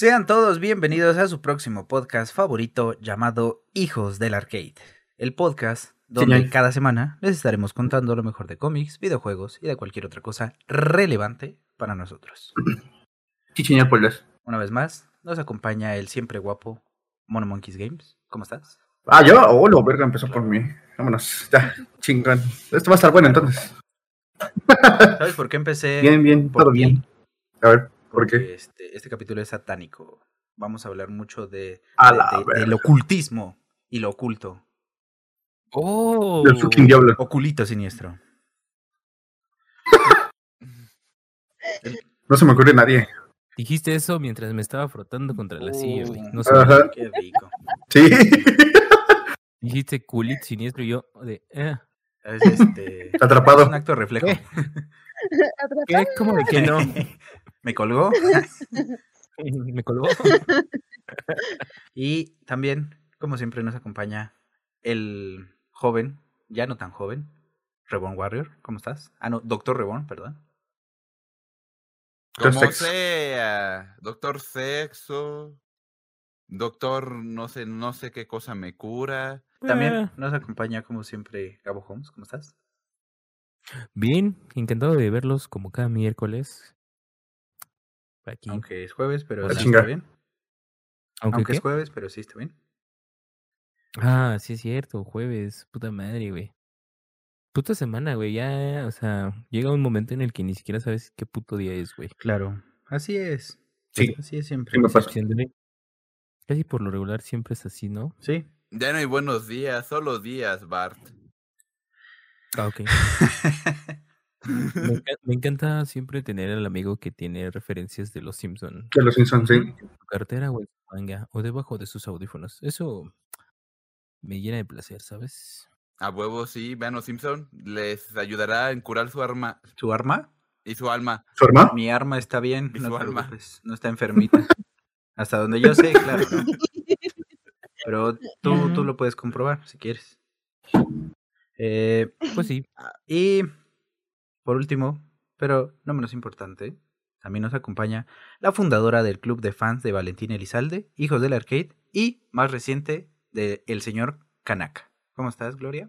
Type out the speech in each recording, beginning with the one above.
Sean todos bienvenidos a su próximo podcast favorito llamado Hijos del Arcade. El podcast donde Señor. cada semana les estaremos contando lo mejor de cómics, videojuegos y de cualquier otra cosa relevante para nosotros. Polas. Una vez más, nos acompaña el siempre guapo Mono Monkeys Games. ¿Cómo estás? Ah, yo, oh, lo verga, empezó por mí. Vámonos, ya, chingón. Esto va a estar bueno entonces. ¿Sabes por qué empecé? Bien, bien, por todo bien. A ver, ¿por Porque qué? Este, este capítulo es satánico. Vamos a hablar mucho de, A de- del ocultismo y lo oculto. Oh. Del fucking diablo. Oculito siniestro. No se me ocurre nadie. Dijiste eso mientras me estaba frotando contra la silla, güey. No sé. Ajá. Qué rico. Sí. Dijiste culit siniestro y yo de. eh, Es, este, Atrapado. es un acto reflejo. ¿Qué? ¿Qué? ¿Cómo de que no? Me colgó. me colgó. Y también, como siempre, nos acompaña el joven, ya no tan joven, Reborn Warrior. ¿Cómo estás? Ah, no, Doctor Reborn, perdón. Doctor Como Sexo. sea, doctor sexo, doctor no sé, no sé qué cosa me cura. También Eh, nos acompaña, como siempre, Gabo Holmes. ¿Cómo estás? Bien, encantado de verlos como cada miércoles. Aquí. Aunque, es jueves, pero A sí está bien. Aunque es jueves, pero sí está bien. Ah, sí es cierto, jueves. Puta madre, güey. Puta semana, güey. Ya, o sea, llega un momento en el que ni siquiera sabes qué puto día es, güey. Claro, así es. Sí. Así es siempre. Sí me pasa. Siéndole- Casi por lo regular siempre es así, ¿no? Sí. Ya no hay buenos días, solo días, Bart. Ah, ok. Me, enca- me encanta siempre tener al amigo que tiene referencias de los Simpson De los Simpsons, sí. en su cartera o en su manga o debajo de sus audífonos. Eso me llena de placer, ¿sabes? A huevo, sí, vean los Simpson, les ayudará en curar su arma ¿Su arma? y su alma. ¿Su arma? Mi arma está bien, ¿Y no alma? no está enfermita. Hasta donde yo sé, claro. ¿no? Pero tú, tú lo puedes comprobar si quieres. Eh, Pues sí. y por último, pero no menos importante, también nos acompaña la fundadora del club de fans de Valentín Elizalde, Hijos del Arcade, y más reciente, de el señor Kanaka. ¿Cómo estás, Gloria?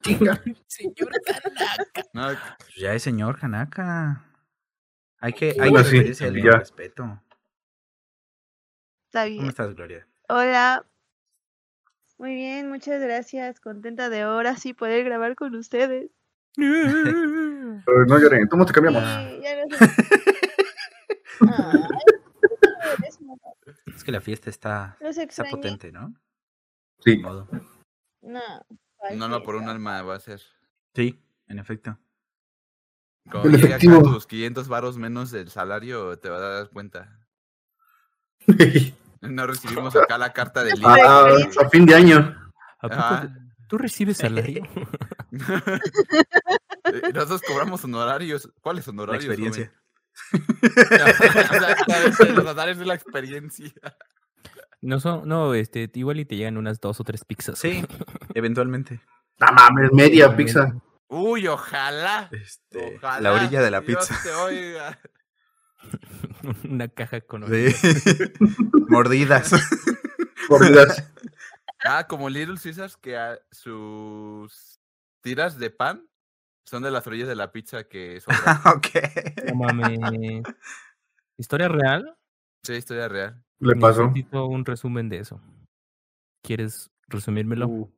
Señor No, Pues ya es señor Kanaka. Hay que, hay Bueno, que sí, referirse al ya. respeto. Está ¿Cómo estás, Gloria? Hola. Muy bien, muchas gracias. Contenta de ahora sí poder grabar con ustedes. Pero no lloren, ¿cómo te cambiamos? Ah. Sí, ya no sé. Es que la fiesta está, está potente, ¿no? Sí. Modo. No. no, no, por un alma va a ser. Sí, en efecto. Cuando El acá efectivo. tus 500 varos menos del salario, te vas a dar cuenta. No recibimos acá la carta del a, a- líder. a fin de año. ¿A poco te- ¿Tú recibes salario? Eh, Nosotros cobramos honorarios. ¿Cuáles La honorarios? experiencia. Exactamente, los honorarios de la experiencia. No son, no, este, igual y te llegan unas dos o tres pizzas. Sí, eventualmente. No mames, media pizza. Uy, ojalá. Este, ojalá la orilla de la Dios pizza. te oiga. Una caja con Sí. Mordidas. Mordidas. Ah, como Little Caesars, que a- sus tiras de pan son de las orillas de la pizza que sobran. ok. No mames. ¿Historia real? Sí, historia real. Le pasó. Necesito un resumen de eso. ¿Quieres resumírmelo? Uh,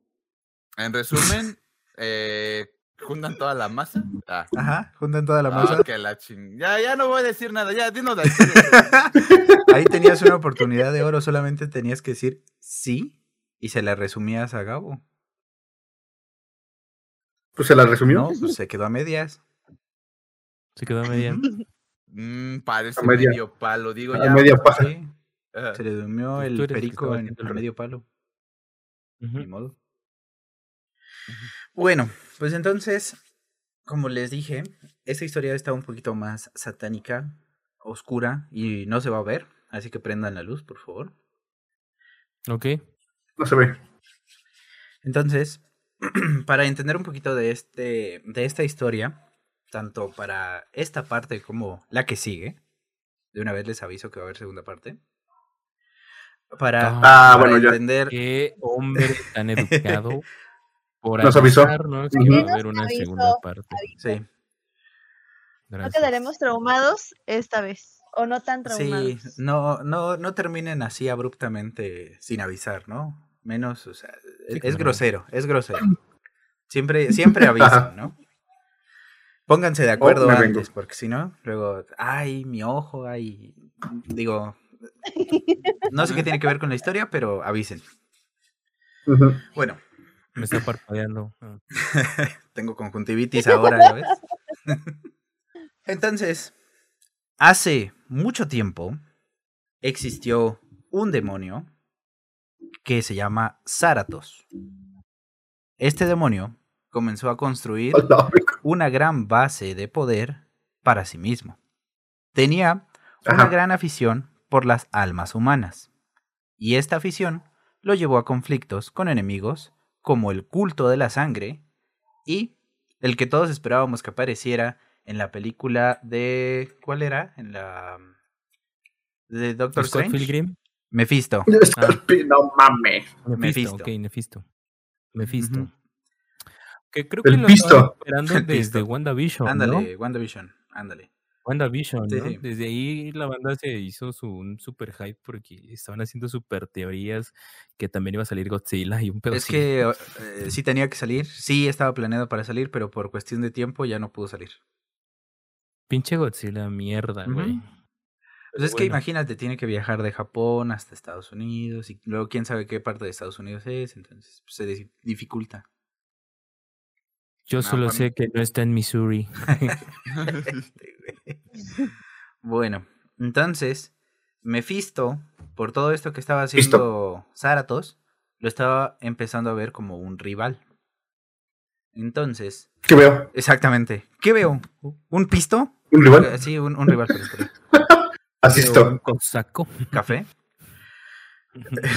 En resumen, eh, juntan toda la masa. Ah, Ajá, juntan toda la ah, masa. que la ching... Ya, ya no voy a decir nada. Ya, dinos la historia. Ahí tenías una oportunidad de oro, solamente tenías que decir sí y se la resumías a Gabo. Pues se la resumió. No, pues se quedó a medias. ¿Se quedó a media? Mm, parece A media- medio palo. Digo, a ya. media paja. Sí, ah, se le durmió Pues el perico en el medio palo. Ujú. Ni modo. Bueno, pues entonces, como les dije, esta historia está un poquito más satánica, oscura y no se va a ver, así que prendan la luz, por favor. Ok. No se ve. Entonces, para entender un poquito de este de esta historia, tanto para esta parte como la que sigue, De una vez les aviso que va a haber segunda parte. Para, Ah, para bueno, ya. entender. Qué hombre tan educado por Nos avisó. avisarnos que Ujú. va a haber Nos una avisó, segunda parte. Sí, No quedaremos traumados esta vez. O no tan sí, traumados. no, no, no terminen así abruptamente sin avisar, ¿no? Menos, o sea, Sí, es grosero, es grosero. Siempre, siempre avisan, ¿no? Pónganse de acuerdo me vengo. antes, porque si no, luego, ay, mi ojo, ay, digo, no sé qué tiene que ver con la historia, pero avisen. Bueno, Me está parpadeando. Tengo conjuntivitis ahora, ¿ya ves? Entonces, hace mucho tiempo existió un demonio que se llama Zaratos. Este demonio comenzó a construir una gran base de poder para sí mismo. Tenía una Ajá. gran afición por las almas humanas. Y esta afición lo llevó a conflictos con enemigos como el culto de la sangre y el que todos esperábamos que apareciera en la película de... ¿Cuál era? En la... de Doctor Scott Strange. Pilgrim. Mephisto. No mames. Mephisto. Mephisto. Ok, Mephisto. Mephisto. Que creo que El lo pisto. esperando El desde pisto. WandaVision, ¿no? Ándale, WandaVision, ándale. WandaVision, Sí, ¿no? sí. Desde ahí la banda se hizo su, un super hype porque estaban haciendo super teorías que también iba a salir Godzilla y un pedo Es que eh, sí tenía que salir, sí estaba planeado para salir, pero por cuestión de tiempo ya no pudo salir. Pinche Godzilla, mierda, güey. Pues es que bueno. imagínate, tiene que viajar de Japón hasta Estados Unidos y luego quién sabe qué parte de Estados Unidos es, entonces pues, se dificulta. Yo No, solo sé que no está en Missouri. bueno, entonces, Mephisto, por todo esto que estaba haciendo Zaratos, lo estaba empezando a ver como un rival. Entonces, ¿Qué veo? exactamente, ¿qué veo? ¿Un pisto? ¿Un rival? Eh, Sí, un, un rival, pero, pero, Asisto. Un cosaco. ¿Café?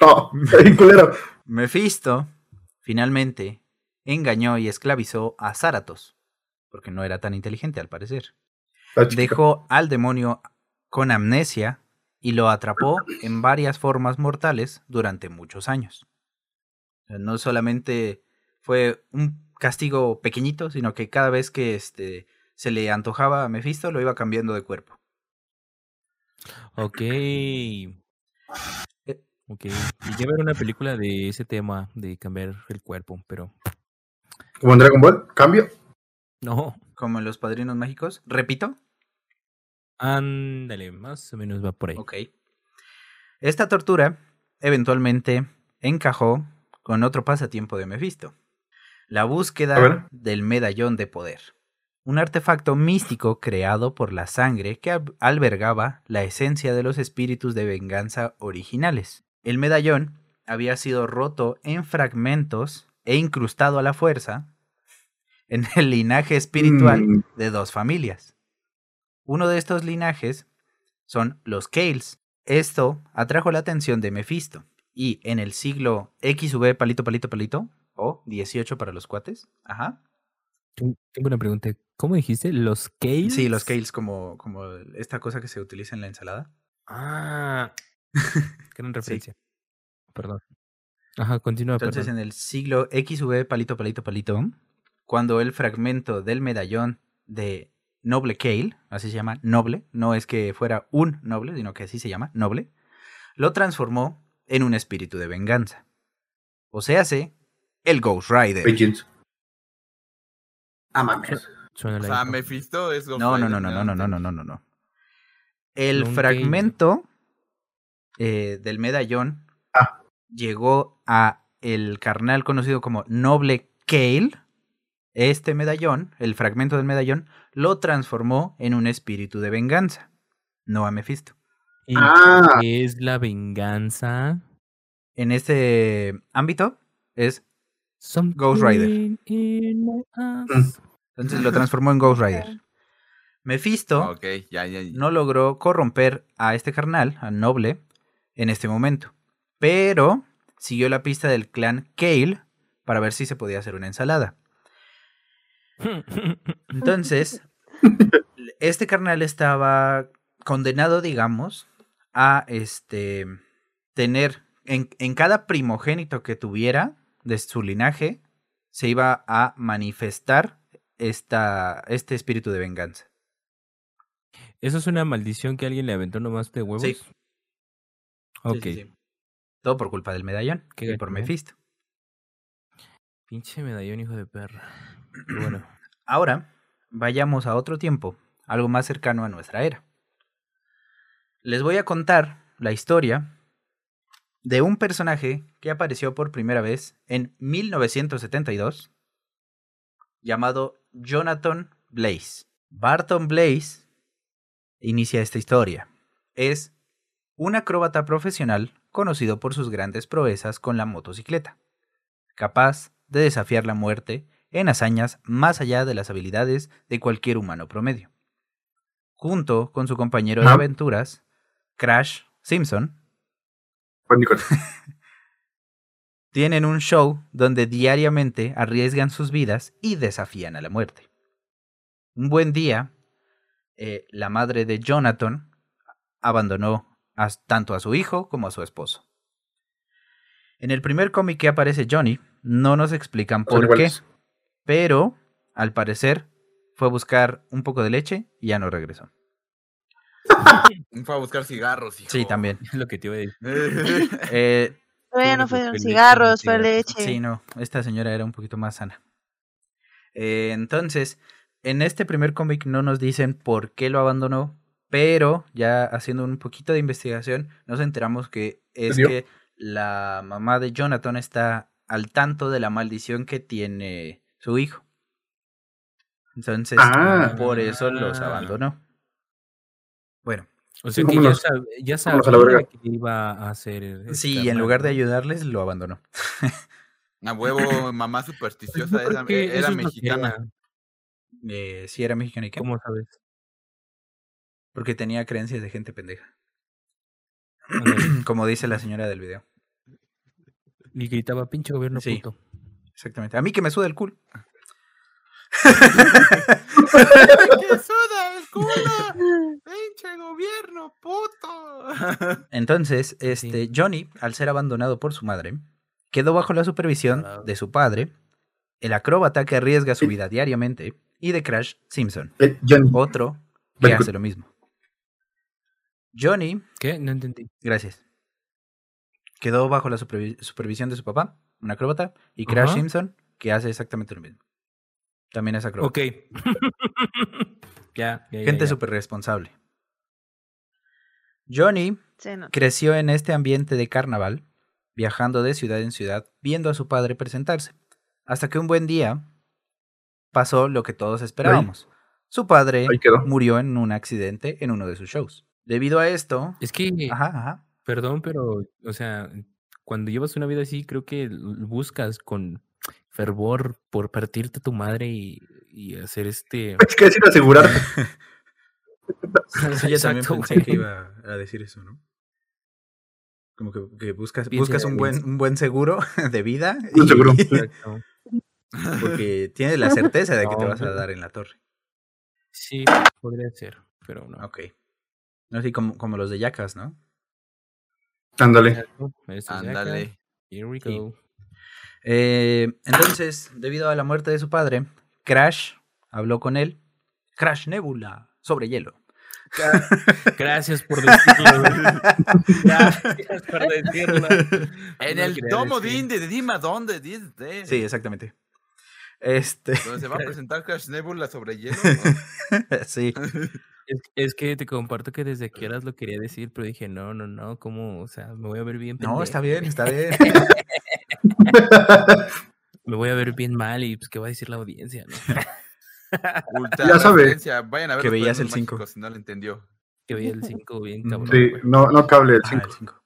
No, bien culero. Mephisto finalmente engañó y esclavizó a Zaratos, porque no era tan inteligente al parecer. Dejó al demonio con amnesia y lo atrapó en varias formas mortales durante muchos años. O sea, No solamente fue un castigo pequeñito, sino que cada vez que este, se le antojaba a Mephisto lo iba cambiando de cuerpo. Ok. Ok. Y ver una película de ese tema, de cambiar el cuerpo, pero Como en Dragon Ball, cambio. no. Como en los padrinos mágicos. Repito, Ándale, más o menos va por ahí. Ok. Esta tortura eventualmente encajó con otro pasatiempo de Mephisto. La búsqueda del medallón de poder. Un artefacto místico creado por la sangre que al- albergaba la esencia de los espíritus de venganza originales. El medallón había sido roto en fragmentos e incrustado a la fuerza en el linaje espiritual Mm, de dos familias. Uno de estos linajes son los Kales. Esto atrajo la atención de Mephisto y en el siglo XV palito palito palito o 18 para los cuates. Ajá. Ten- Tengo una pregunta. ¿Cómo dijiste? ¿Los Kales? Sí, los Kales como como esta cosa que se utiliza en la ensalada. Ah. Gran referencia. Perdón. Ajá, continúa, Entonces perdón. en el siglo XV palito palito palito cuando el fragmento del medallón de Noble Kale, así se llama, Noble, no es que fuera un noble, sino que así se llama, Noble, lo transformó en un espíritu de venganza. O sea, hace el Ghost Rider. Pigeons. Ah, mames. O sea. Mephisto es Ghost No, no, Rider, no, no, no, no, no, entendí. no, no, no. El Long fragmento eh, del medallón Ah. llegó a el carnal conocido como Noble Kale. Este medallón, el fragmento del medallón, lo transformó en un espíritu de venganza. No a Mephisto. ¿Y Ah. qué es la venganza? En este ámbito es Ghost Rider. Mm. entonces lo transformó en Ghost Rider. Mephisto Ok, ya, ya. ya. no logró corromper a este carnal, a Noble, en este momento. Pero siguió la pista del clan Kale para ver si se podía hacer una ensalada. Entonces, este carnal estaba condenado, digamos, a este tener en, en cada primogénito que tuviera de su linaje, se iba a manifestar esta, este espíritu de venganza. ¿Eso es una maldición que alguien le aventó nomás de huevos? Sí. Ok. sí, sí. Todo por culpa del medallón Qué y por ¿eh? Mephisto. Pinche medallón, hijo de perra. Bueno. Ahora, vayamos a otro tiempo, algo más cercano a nuestra era. Les voy a contar la historia de un personaje que apareció por primera vez en 1972, llamado Jonathan Blaze. Barton Blaze inicia esta historia. Es un acróbata profesional conocido por sus grandes proezas con la motocicleta, capaz de desafiar la muerte en hazañas más allá de las habilidades de cualquier humano promedio. Junto con su compañero de Ah. aventuras, Crash Simpson, Juan Nicolás. tienen un show donde diariamente arriesgan sus vidas y desafían a la muerte. Un buen día, eh, la madre de Jonathan abandonó a- tanto a su hijo como a su esposo. En el primer cómic que aparece Johnny, no nos explican por qué, iguales. pero al parecer fue a buscar un poco de leche y ya no regresó. Fue a buscar cigarros, hijo. Sí, también. Es lo que te iba a decir. Eh, Todavía no Pobre fueron cigarros, fue leche. Sí, no, esta señora era un poquito más sana. Eh, entonces, en este primer cómic no nos dicen por qué lo abandonó, pero ya haciendo un poquito de investigación nos enteramos que es que la mamá de Jonathan está al tanto de la maldición que tiene su hijo. Entonces, Ah. por eso los Ah. abandonó. Bueno, O sea que ya, sab- ya sabía que iba a hacer. este sí, en carnal, lugar de ayudarles, lo abandonó. A huevo, mamá Pues supersticiosa, creo era, que mexicana. era. Eh, sí, era mexicana y qué? ¿Cómo sabes? Porque tenía creencias de gente pendeja. Como dice la señora del video. Y gritaba, pinche gobierno Sí. puto. Exactamente. A mí que me suda el culo. ¡Que suda el culo! ¡Pinche gobierno, puto! Entonces, Sí. este, Johnny, al ser abandonado por su madre, quedó bajo la supervisión Claro. de su padre, el acróbata que arriesga su vida diariamente, y de Crash Simpson, Eh, Johnny. otro que hace lo mismo. Johnny, ¿Qué? No entendí. gracias, quedó bajo la supervi- supervisión de su papá, un acróbata, y Crash. Simpson, que hace exactamente lo mismo. También es acróbata. Ok. ya, ya, Gente súper responsable. Johnny creció en este ambiente de carnaval, viajando de ciudad en ciudad, viendo a su padre presentarse, hasta que un buen día pasó lo que todos esperábamos. Su padre murió en un accidente en uno de sus shows. Debido a esto, Es que, ajá, ajá, perdón, pero, o sea, cuando llevas una vida así, creo que buscas con fervor por partirte a tu madre y, y hacer este. Es que decir asegurar. Sí, yo también Exacto, pensé que iba a decir eso, ¿no? Como que, que buscas, buscas un buen, un buen seguro de vida Un seguro. Exacto. porque tienes la certeza de que te vas a güey. dar en la torre. Sí, podría ser, pero no. Ok. No así como, como los de Yacas, ¿no? Ándale. Ándale. Here we Sí. go. Eh, entonces, debido a la muerte de su padre, Crash habló con él. Crash Nebula, sobre hielo. Gracias por decirlo. Gracias por decirlo. En No el quería domo decir. de dime a dónde, dice. Sí, exactamente. Este, Donde se va a presentar Crash Nebula sobre hielo. sí. Es, es que te comparto que desde que eras lo quería decir, pero dije, no, no, no, ¿cómo? O sea, me voy a ver bien No, está bien, está bien. Me voy a ver bien mal y pues, ¿qué va a decir la audiencia? no? Ultra Ya sabe. referencia. Vayan a ver Que veías el Padrinos cinco. Mágicos Si no lo entendió. Que veía el 5 bien cabrón. Sí, no, no cable el Ah, 5. el cinco.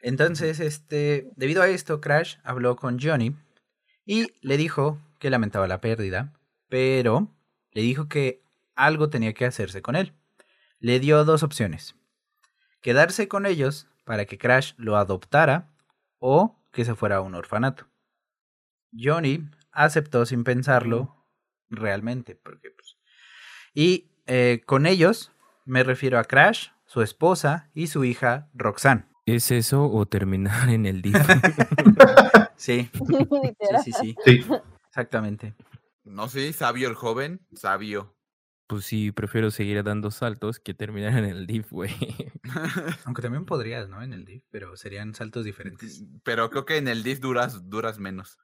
Entonces, este, debido a esto, Crash habló con Johnny y le dijo que lamentaba la pérdida, pero le dijo que algo tenía que hacerse con él. Le dio dos opciones. Quedarse con ellos para que Crash lo adoptara o que se fuera a un orfanato. Johnny aceptó sin pensarlo realmente, porque pues, y eh, con ellos Me refiero a Crash, su esposa y su hija Roxanne. ¿Es eso o terminar en el DIF? Sí, sí, sí, Sí. exactamente. No sé, sabio el joven, sabio. Pues sí, prefiero seguir dando saltos que terminar en el DIF, güey. Aunque también podrías, ¿no? En el DIF, pero serían saltos diferentes. Pero creo que en el DIF duras, duras menos.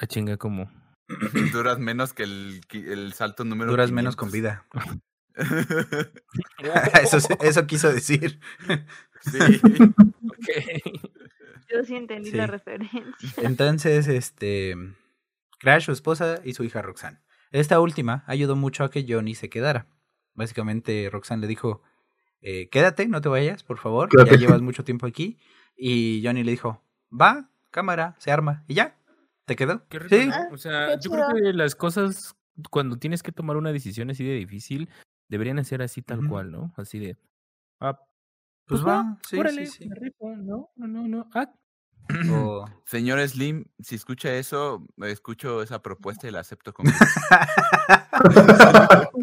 A chinga como. duras menos que el, el salto número Duras menos con 500. vida. eso, eso quiso decir. sí. Yo sí entendí Sí. la referencia. Entonces, este. Crash, su esposa y su hija Roxanne. Esta última ayudó mucho a que Johnny se quedara. Básicamente, Roxanne le dijo: eh, Quédate, no te vayas, por favor. Ya llevas mucho tiempo aquí. Y Johnny le dijo: Va, cámara, se arma. Y ya, ¿te quedó? Qué rico, Sí, ¿no? Ah, O sea, qué yo creo que las cosas, cuando tienes que tomar una decisión así de difícil, deberían ser así tal cual, ¿no? Así de. Ah, pues va, sí, órale, sí, sí. me no, no, no, no. Ah, Señor Slim, si escucha eso, escucho esa propuesta y la acepto como.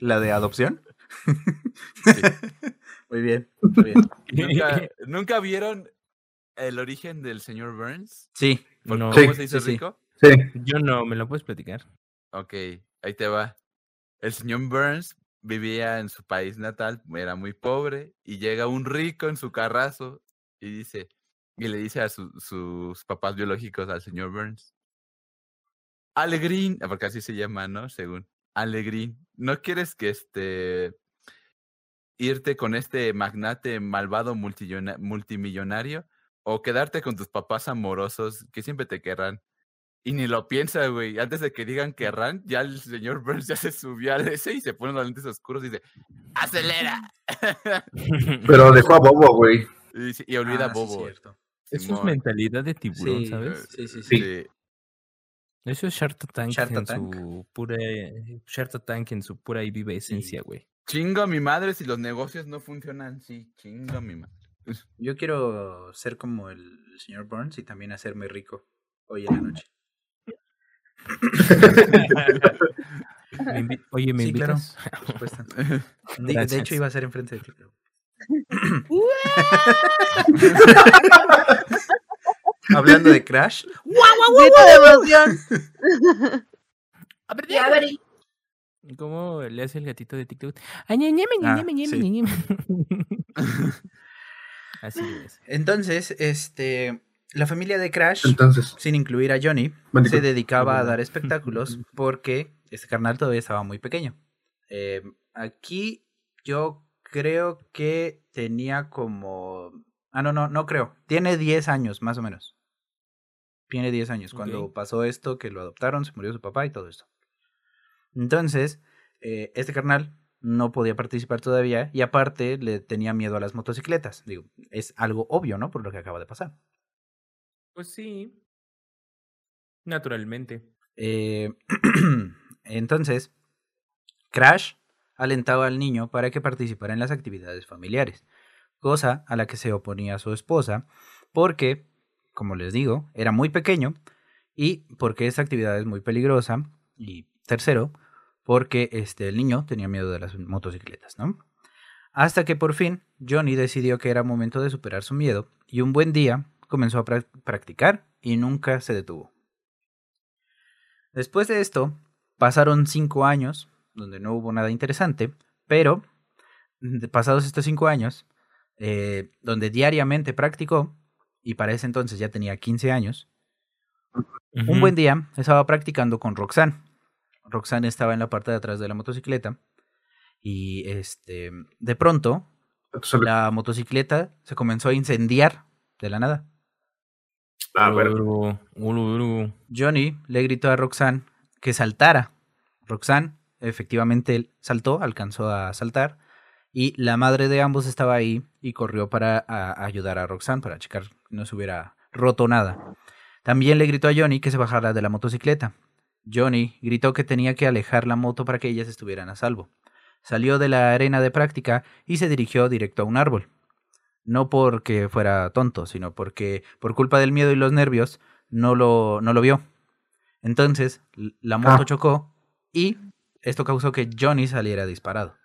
¿La de adopción? Muy bien, muy bien. ¿Nunca, ¿Nunca vieron el origen del señor Burns? no, Sí, ¿Cómo Sí, se hizo sí, sí. rico? Sí. yo no, ¿me lo puedes platicar? Ok, ahí te va. El señor Burns vivía en su país natal, era muy pobre, y llega un rico en su carrazo y dice, y le dice a su- sus papás biológicos al señor Burns, Alegrín, ah, porque así se llama, ¿no? Según, Alegrín, ¿no quieres que este irte con este magnate malvado multimillonario o quedarte con tus papás amorosos que siempre te querrán? Y ni lo piensa, güey. Antes de que digan querrán, ya el señor Burns ya se subió al ese y se pone los lentes oscuros y dice, ¡acelera! Pero dejó a Bobo, güey. y, olvida Ah, a sí, Bobo. cierto. Eso es mentalidad de tiburón, Sí, ¿sabes? Sí, sí, sí. Sí. Eso es Shark Tank Shark en Tank. su pura Shark Tank en su pura y viva esencia, güey. Chingo a mi madre si los negocios no funcionan. Sí, chingo a mi madre. Yo quiero ser como el señor Burns y también hacerme rico hoy en la noche. Me Oye, ¿me Sí, claro. Por. De, de hecho, iba a ser enfrente de ti. pero- Hablando de Crash, Grito de. ¿Cómo le hace el gatito de TikTok? Ah, sí. Así es. entonces, este, la familia de Crash, Entonces, sin incluir a Johnny, se dedicaba a dar espectáculos porque este carnal todavía estaba muy pequeño. Eh, aquí yo creo que tenía como... Ah, no, no, no creo. Tiene 10 años, más o menos. Tiene 10 años. Cuando pasó esto, que lo adoptaron, se murió su papá y todo esto. Entonces, eh, este carnal no podía participar todavía y aparte le tenía miedo a las motocicletas. Digo, es algo obvio, ¿no? Por lo que acaba de pasar. Pues sí. Naturalmente. Eh, entonces, Crash alentaba al niño para que participara en las actividades familiares, cosa a la que se oponía su esposa, porque, como les digo, era muy pequeño y porque esta actividad es muy peligrosa, y tercero, porque este, el niño tenía miedo de las motocicletas, ¿no? Hasta que por fin Johnny decidió que era momento de superar su miedo y un buen día comenzó a prac- practicar y nunca se detuvo. Después de esto, pasaron cinco años, donde no hubo nada interesante, pero de- pasados estos cinco años, eh, donde diariamente practicó, y para ese entonces ya tenía 15 años, un buen día estaba practicando con Roxanne. Roxanne estaba en la parte de atrás de la motocicleta, y este, de pronto la motocicleta se comenzó a incendiar de la nada. ah. Johnny le gritó a Roxanne que saltara. Roxanne efectivamente saltó, alcanzó a saltar y la madre de ambos estaba ahí y corrió para a- ayudar a Roxanne para checar que no se hubiera roto nada. También le gritó a Johnny que se bajara de la motocicleta. Johnny gritó que tenía que alejar la moto para que ellas estuvieran a salvo. Salió de la arena de práctica y se dirigió directo a un árbol. No porque fuera tonto, sino porque por culpa del miedo y los nervios no lo, no lo vio. Entonces, la moto Ah. chocó y esto causó que Johnny saliera disparado.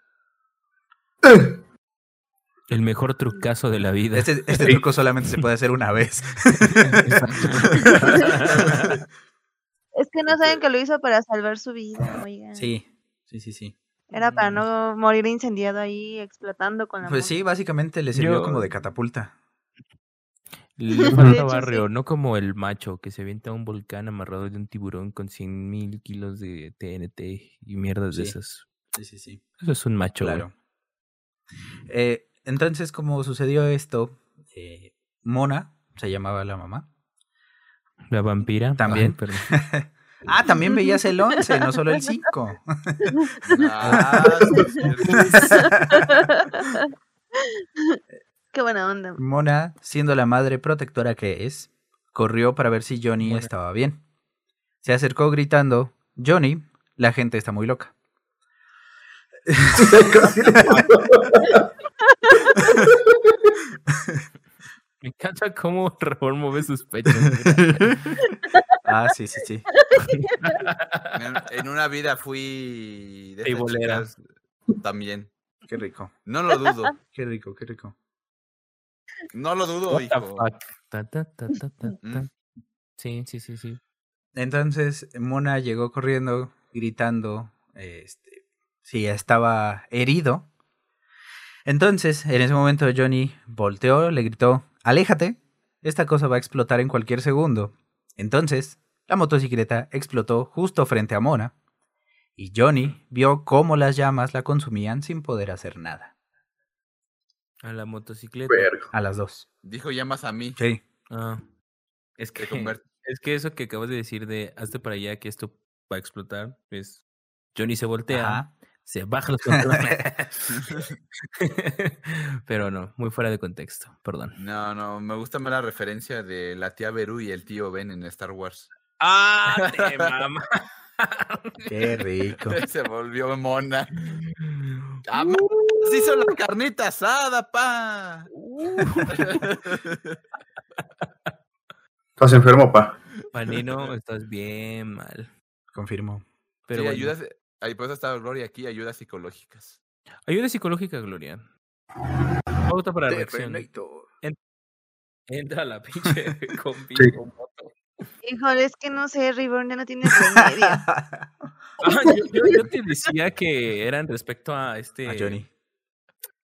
El mejor trucazo de la vida. Este, este truco solamente se puede hacer una vez. Es que no saben que lo hizo para salvar su vida, oigan. Sí, sí, sí, sí. Era para no morir incendiado ahí, explotando con la Pues moto. sí, básicamente le sirvió Yo- como de catapulta. Le falta hecho, barrio, sí. no como el macho que se avienta a un volcán amarrado de un tiburón con 100 mil kilos de TNT y mierdas de esas. Sí, sí, sí. Eso es un macho. Claro. Eh, entonces, como sucedió esto, eh, Mona, se llamaba la mamá. La vampira. También. Ay. Ah, también veías el 11, no solo el 5. Ah. Qué buena onda. Mona, siendo la madre protectora que es, corrió para ver si Johnny Mona. estaba bien. Se acercó gritando, Johnny, la gente está muy loca. Me encanta cómo Ramón mueve sus pechos. Ah, sí, sí, sí. En, una vida fui de también. Qué rico, No lo dudo. qué rico, qué rico. No lo dudo, What hijo. Ta, ta, ta, ta, ta, Mm. ta. Sí, sí, sí, sí. Entonces, Mona llegó corriendo, gritando, este, si estaba herido. Entonces, en ese momento Johnny volteó, le gritó, aléjate, esta cosa va a explotar en cualquier segundo. Entonces, la motocicleta explotó justo frente a Mona, y Johnny vio cómo las llamas la consumían sin poder hacer nada. A la motocicleta. Verga. A las dos. Dijo ya más a mí. Sí. Ah. Es que, es que eso que acabas de decir de hazte para allá que esto va a explotar, es Johnny se voltea, Ajá. se baja los pantalones. Pero no, muy fuera de contexto, perdón. No, no, me gusta más la referencia de la tía Beru y el tío Ben en Star Wars. ¡Ah, te mama! Qué rico. Se volvió mona. ¡Ah, se hizo la carnita asada, pa! Estás enfermo, pa. Panino, estás bien mal. Confirmo. Pero sí, bueno. ayudas. Ahí pues está Gloria aquí, ayudas psicológicas. Ayuda psicológica, Gloria. Pauta para reacción. Entra a la pinche combi Sí. con moto. Híjole, es que no sé, Reborn ya no tiene remedio. Ah, yo, yo- yo te decía que eran respecto a este. A Johnny.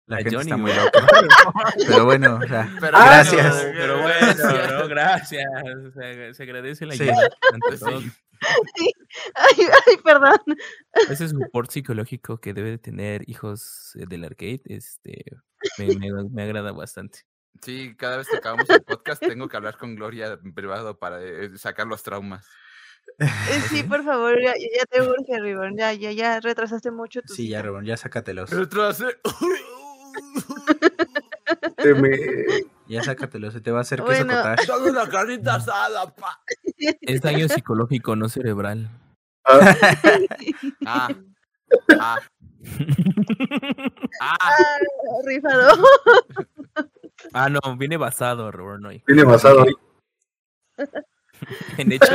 La gente Johnny, está muy loca. Pero bueno, o sea, Pero gracias. bueno, Pero bueno, no, gracias. Se, se agradece la Sí. ayuda. ante Sí. Ay, ay, perdón. Ese support psicológico que debe de tener hijos eh, del arcade, este, me, me- me agrada bastante. Sí, cada vez que acabamos el podcast tengo que hablar con Gloria en privado para eh, sacar los traumas. Eh, Sí, por favor, ya, ya te urge, Reborn. Ya, ya, ya retrasaste mucho tu Sí, ya. Rebón, ya sácatelos. Retrasé. Me- Ya sácatelos, se te va a hacer queso Bueno. cottage. Dame una carnita asada, pa. Es daño psicológico, no cerebral. Ah, Ah. Ah. Ah. Ah, rifado. ah, no, viene basado, Robert Noy. viene basado ahí. En hechos.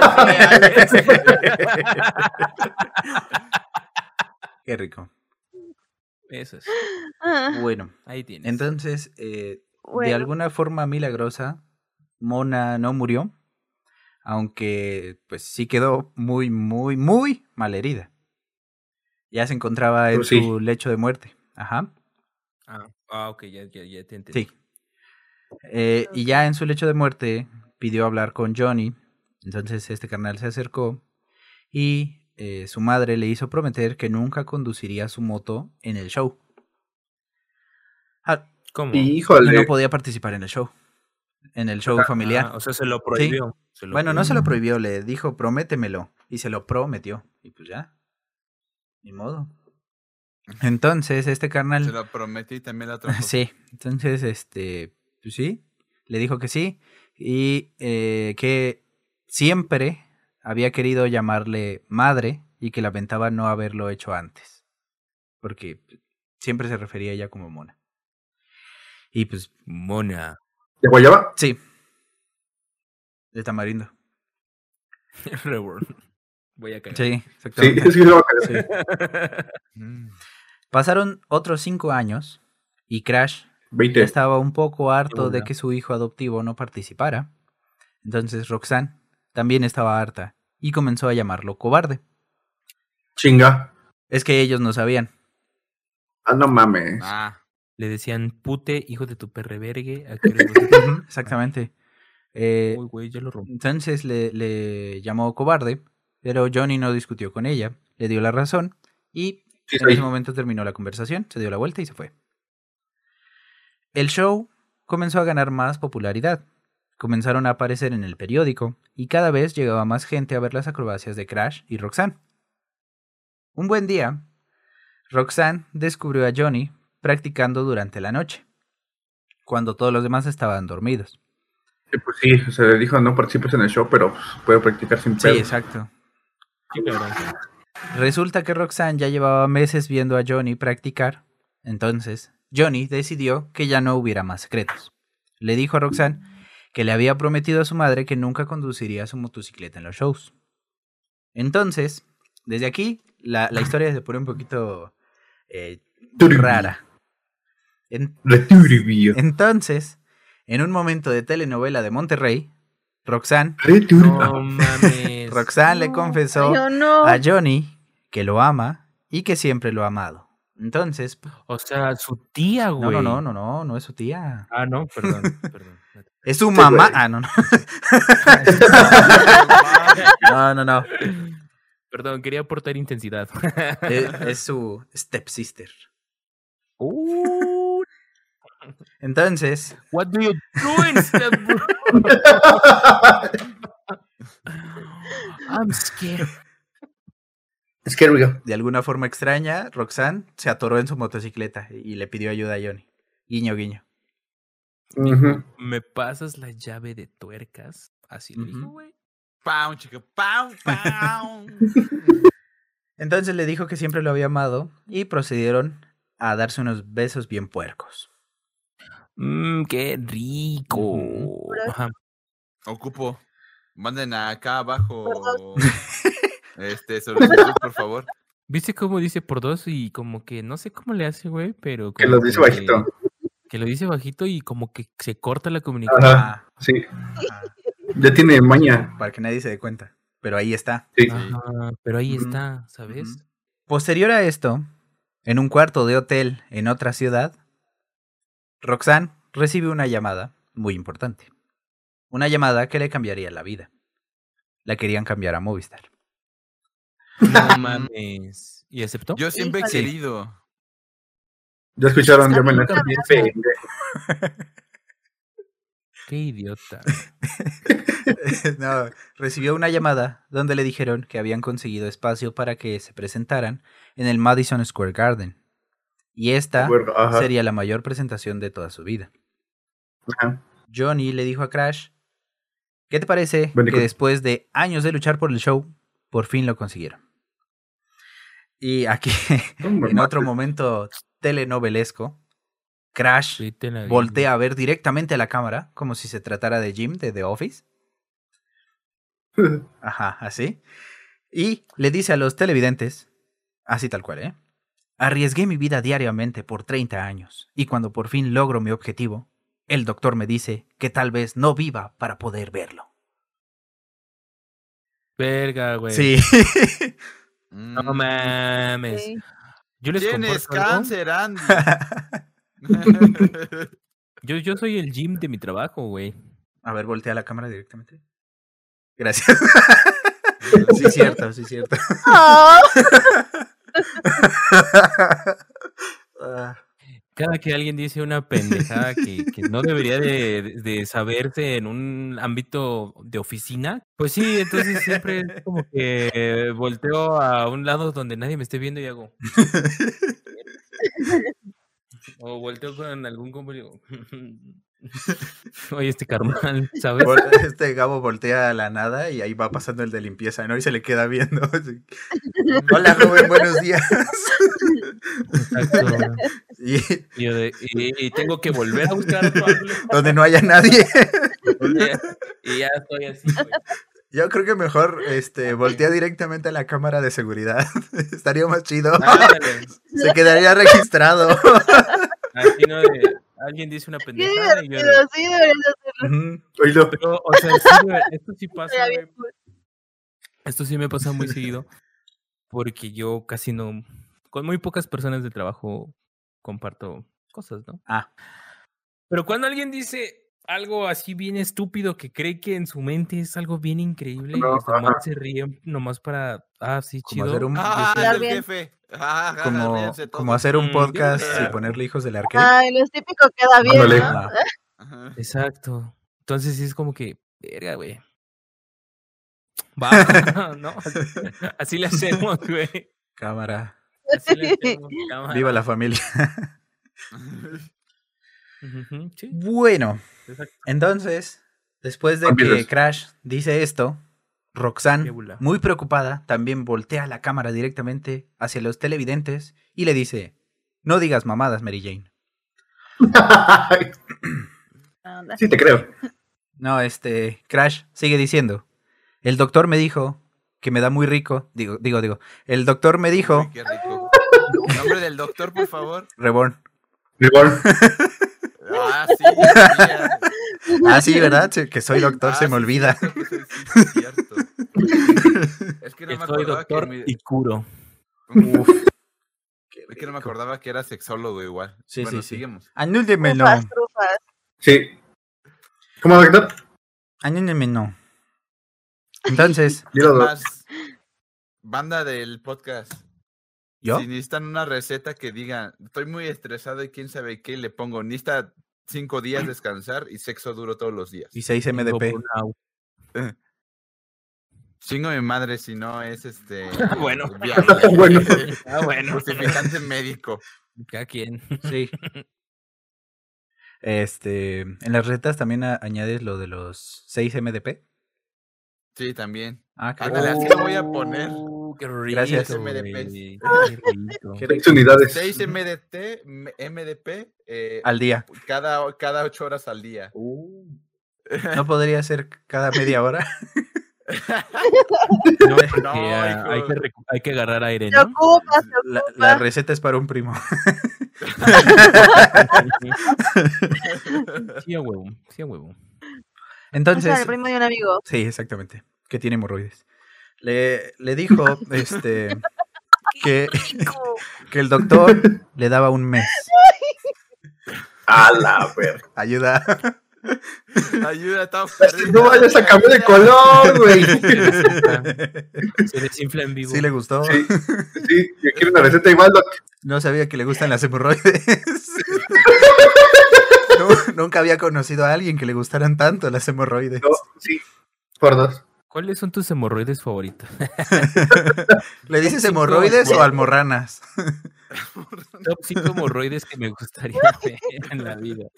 Qué rico. Eso es. Ah, Bueno, Ahí tienes. entonces, eh, de alguna forma milagrosa, Mona no murió, aunque pues sí quedó muy, muy, muy mal herida. Ya se encontraba en Pues sí. su lecho de muerte. Ajá, Ah, ah, ok, ya, ya, ya te entendí. sí. Eh, y ya en su lecho de muerte pidió hablar con Johnny. Entonces este carnal se acercó y eh, su madre le hizo prometer que nunca conduciría su moto en el show. Ah, ¿Cómo? y Híjole. no podía participar en el show. En el show familiar. Ah, o sea, se lo prohibió. se lo Bueno, no se lo prohibió. le dijo, prométemelo. Y se lo prometió. Y pues ya. Ni modo. Entonces, este Se carnal. lo prometí y también la otra. cosa. Sí. Entonces, este. Pues sí. Le dijo que sí. Y eh, que siempre había querido llamarle madre. Y que lamentaba no haberlo hecho antes. Porque siempre se refería a ella como mona. Y pues, Mona. ¿De Guayaba? sí. De tamarindo. Reborn. Voy a cagar. Sí, Sí, exactamente. sí, lo va a caer. Sí. Mm. Pasaron otros cinco años Y Crash 20. estaba un poco harto de que su hijo adoptivo no participara. Entonces Roxanne también estaba harta y comenzó a llamarlo cobarde. Chinga. Es que ellos no sabían. Ah, no mames. Ah, Le decían, pute, hijo de tu perrevergue. ¿a qué hora vas a- Ujú, Exactamente. Eh, Uy, güey, ya lo rompí. entonces le, le llamó cobarde, pero Johnny no discutió con ella, le dio la razón y Sí, en soy. ese momento terminó la conversación, se dio la vuelta y se fue. El show comenzó a ganar más popularidad. Comenzaron a aparecer en el periódico y cada vez llegaba más gente a ver las acrobacias de Crash y Roxanne. Un buen día, Roxanne descubrió a Johnny practicando durante la noche, cuando todos los demás estaban dormidos. Sí, pues sí, se le dijo no participes en el show, pero puede practicar sin Sí, pedo. exacto. Sí, cabrón. Resulta que Roxanne ya llevaba meses viendo a Johnny practicar. Entonces, Johnny decidió que ya no hubiera más secretos. Le dijo a Roxanne que le había prometido a su madre que nunca conduciría su motocicleta en los shows. Entonces, desde aquí, la, la historia se pone un poquito eh, rara. En- entonces, en un momento de telenovela de Monterrey, Roxanne. No mames. Roxanne le No, confesó no. a Johnny que lo ama y que siempre lo ha amado. Entonces, O sea, su tía, no, güey. no, no, no, no, no es su tía. Ah, no, perdón, perdón. Es su Sí, mamá. güey. Ah, no, no. No, no, no. Perdón, quería aportar intensidad. Es, es su stepsister. Uh, Entonces, what do you do instead, bro? I'm scared. Es que Río. de alguna forma extraña, Roxanne se atoró en su motocicleta y le pidió ayuda a Johnny. Guiño, guiño. ¿Me pasas la llave de tuercas? Así le dijo, Ujú. güey. pau, chica, pau, pau. Entonces le dijo que siempre lo había amado y procedieron a darse unos besos bien puercos. Mmm, qué rico. Ajá. Ocupo. Manden acá abajo. Este, solicitud, por favor. ¿Viste cómo dice por dos y como que no sé cómo le hace, güey, pero Que como lo dice bajito. Que lo dice bajito y como que se corta la comunicación. Ajá. Sí. Ajá. Ya tiene maña. Para que nadie se dé cuenta. Pero ahí está. Sí. Ajá, pero ahí está, ¿sabes? Posterior a esto, en un cuarto de hotel en otra ciudad, Roxanne recibe una llamada muy importante. Una llamada que le cambiaría la vida. La querían cambiar a Movistar. No mames. ¿Y aceptó? Yo siempre he querido. Ya escucharon, ya me la me Qué idiota. no, recibió una llamada donde le dijeron que habían conseguido espacio para que se presentaran en el Madison Square Garden. Y esta sería la mayor presentación de toda su vida. Ajá. Johnny le dijo a Crash, ¿qué te parece Bendico. que después de años de luchar por el show, por fin lo consiguieron? Y aquí, en otro momento telenovelesco, Crash Sí, voltea a ver directamente a la cámara, como si se tratara de Jim de The Office. Ajá, así. Y le dice a los televidentes, así tal cual, ¿eh? Arriesgué mi vida diariamente por 30 años, y cuando por fin logro mi objetivo, el doctor me dice que tal vez no viva para poder verlo. Verga, güey. Sí. No Mm. mames. Sí. Yo les Tienes algo. cáncer, Andy. Yo, yo soy el gym de mi trabajo, güey. a ver, voltea la cámara directamente. Gracias. sí, cierto, sí, cierto. Ah, Ah, Cada que alguien dice una pendejada que, que no debería de, de saberse en un ámbito de oficina, pues sí, entonces siempre es como que volteo a un lado donde nadie me esté viendo y hago. O volteo con algún digo. Oye, este carnal, ¿sabes? Este Gabo voltea a la nada y ahí va pasando el de limpieza, ¿no? Y se le queda viendo. así. Hola, joven, buenos días. Exacto. Y Y, yo de- y- y tengo que volver a buscar donde no haya nadie. Y ya estoy así, güey. Yo creo que mejor este, voltea directamente a la cámara de seguridad. Estaría más chido. Se quedaría registrado. Así no de- alguien dice una pendejada y yo sí, hacerlo. Oílo. Pero, o sea, sí, esto sí pasa. Esto sí me pasa muy seguido. Porque yo casi no. Con muy pocas personas de trabajo comparto cosas, ¿no? Ah, Pero cuando alguien dice algo así bien estúpido que cree que en su mente es algo bien increíble y No, ajá. se ríen nomás para. Ah, sí, Como chido. hacer un- Ah, el jefe. Ah, ah, como, todos. hacer un Mm, podcast y ponerle hijos del arcade. Ay, lo típico queda bien. ¿no? Ah. Exacto. Entonces sí es como que. Verga, güey. Va, ¿no? Así, así le hacemos, güey. cámara. Así le hacemos, cámara. Viva la familia. Sí, Bueno, exacto. entonces, después de que Crash dice esto, Roxanne, muy preocupada, también voltea la cámara directamente hacia los televidentes y le dice, no digas mamadas, Mary Jane. Sí, te creo. No, este, Crash sigue diciendo, el doctor me dijo que me da muy rico, digo, digo, digo, el doctor me dijo, Uy, qué rico. Nombre del doctor, por favor. Reborn, Igual. Ah, sí. Ah, sí, ¿verdad? Que soy doctor, Ah, se me sí, olvida. sí, sí, es cierto. Es que no me acordaba que mi- y curo. Uf, Es que no me acordaba que era sexólogo igual. Sí, bueno, sí, sí. trufas. Sí. ¿Cómo, doctor? anúltemelo. Entonces, Dilo, doc. Más banda del podcast. ¿yo? Si necesitan una receta que diga, estoy muy estresado y quién sabe qué, le pongo, necesita cinco días descansar y sexo duro todos los días. Y 6 Tengo MDP. burnout. Chingo mi madre si no es este. Bueno. viable. Bueno. Ah, bueno. Justificante médico. Cada quien. Sí. Este, en las recetas también a- añades lo de los 6 MDP. Sí, también. Ah, qué Ándale, así lo voy a poner. Uh, qué rico. Gracias. MDP. Qué rico. Seis unidades. 6 MDT, MDP, eh, Al día. cada, cada ocho horas al día. ¿No podría ser cada media hora? No, No, ah, hijo. hay, que hay que agarrar aire, Se ¿no? ocupa, se La, ocupa. la receta es para un primo. sí, a huevo. Sí, a huevo. O sea, Entonces, el primo de un amigo. sí, exactamente, que tiene hemorroides. Le, le dijo este que, que el doctor le daba un mes. A la ver. Ayuda. Ayuda, estamos No vayas a cambiar de color, güey. Se desinfla, se desinfla en vivo. Sí le gustó. Sí. Sí, yo quiero una receta igual, doc. No sabía que le gustan las hemorroides. Nu- Nunca había conocido a alguien que le gustaran tanto las hemorroides. No, sí. Por dos. ¿Cuáles son tus hemorroides favoritos? ¿Le dices hemorroides o almorranas? Top 5 hemorroides que me gustaría ver en la vida.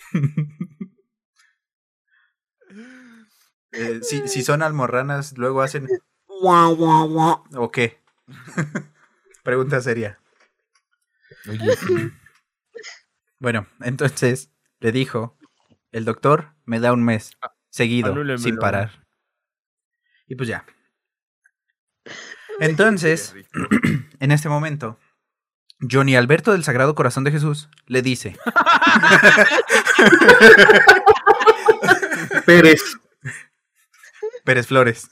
Eh, si, si son almorranas, luego hacen guau, guau, guau, ¿O qué? Pregunta seria. Oye, sí. Bueno, entonces le dijo, el doctor me da un mes seguido, sin parar. Y pues ya. Entonces, en este momento, Johnny Alberto del Sagrado Corazón de Jesús le dice, Pérez. Pérez Flores,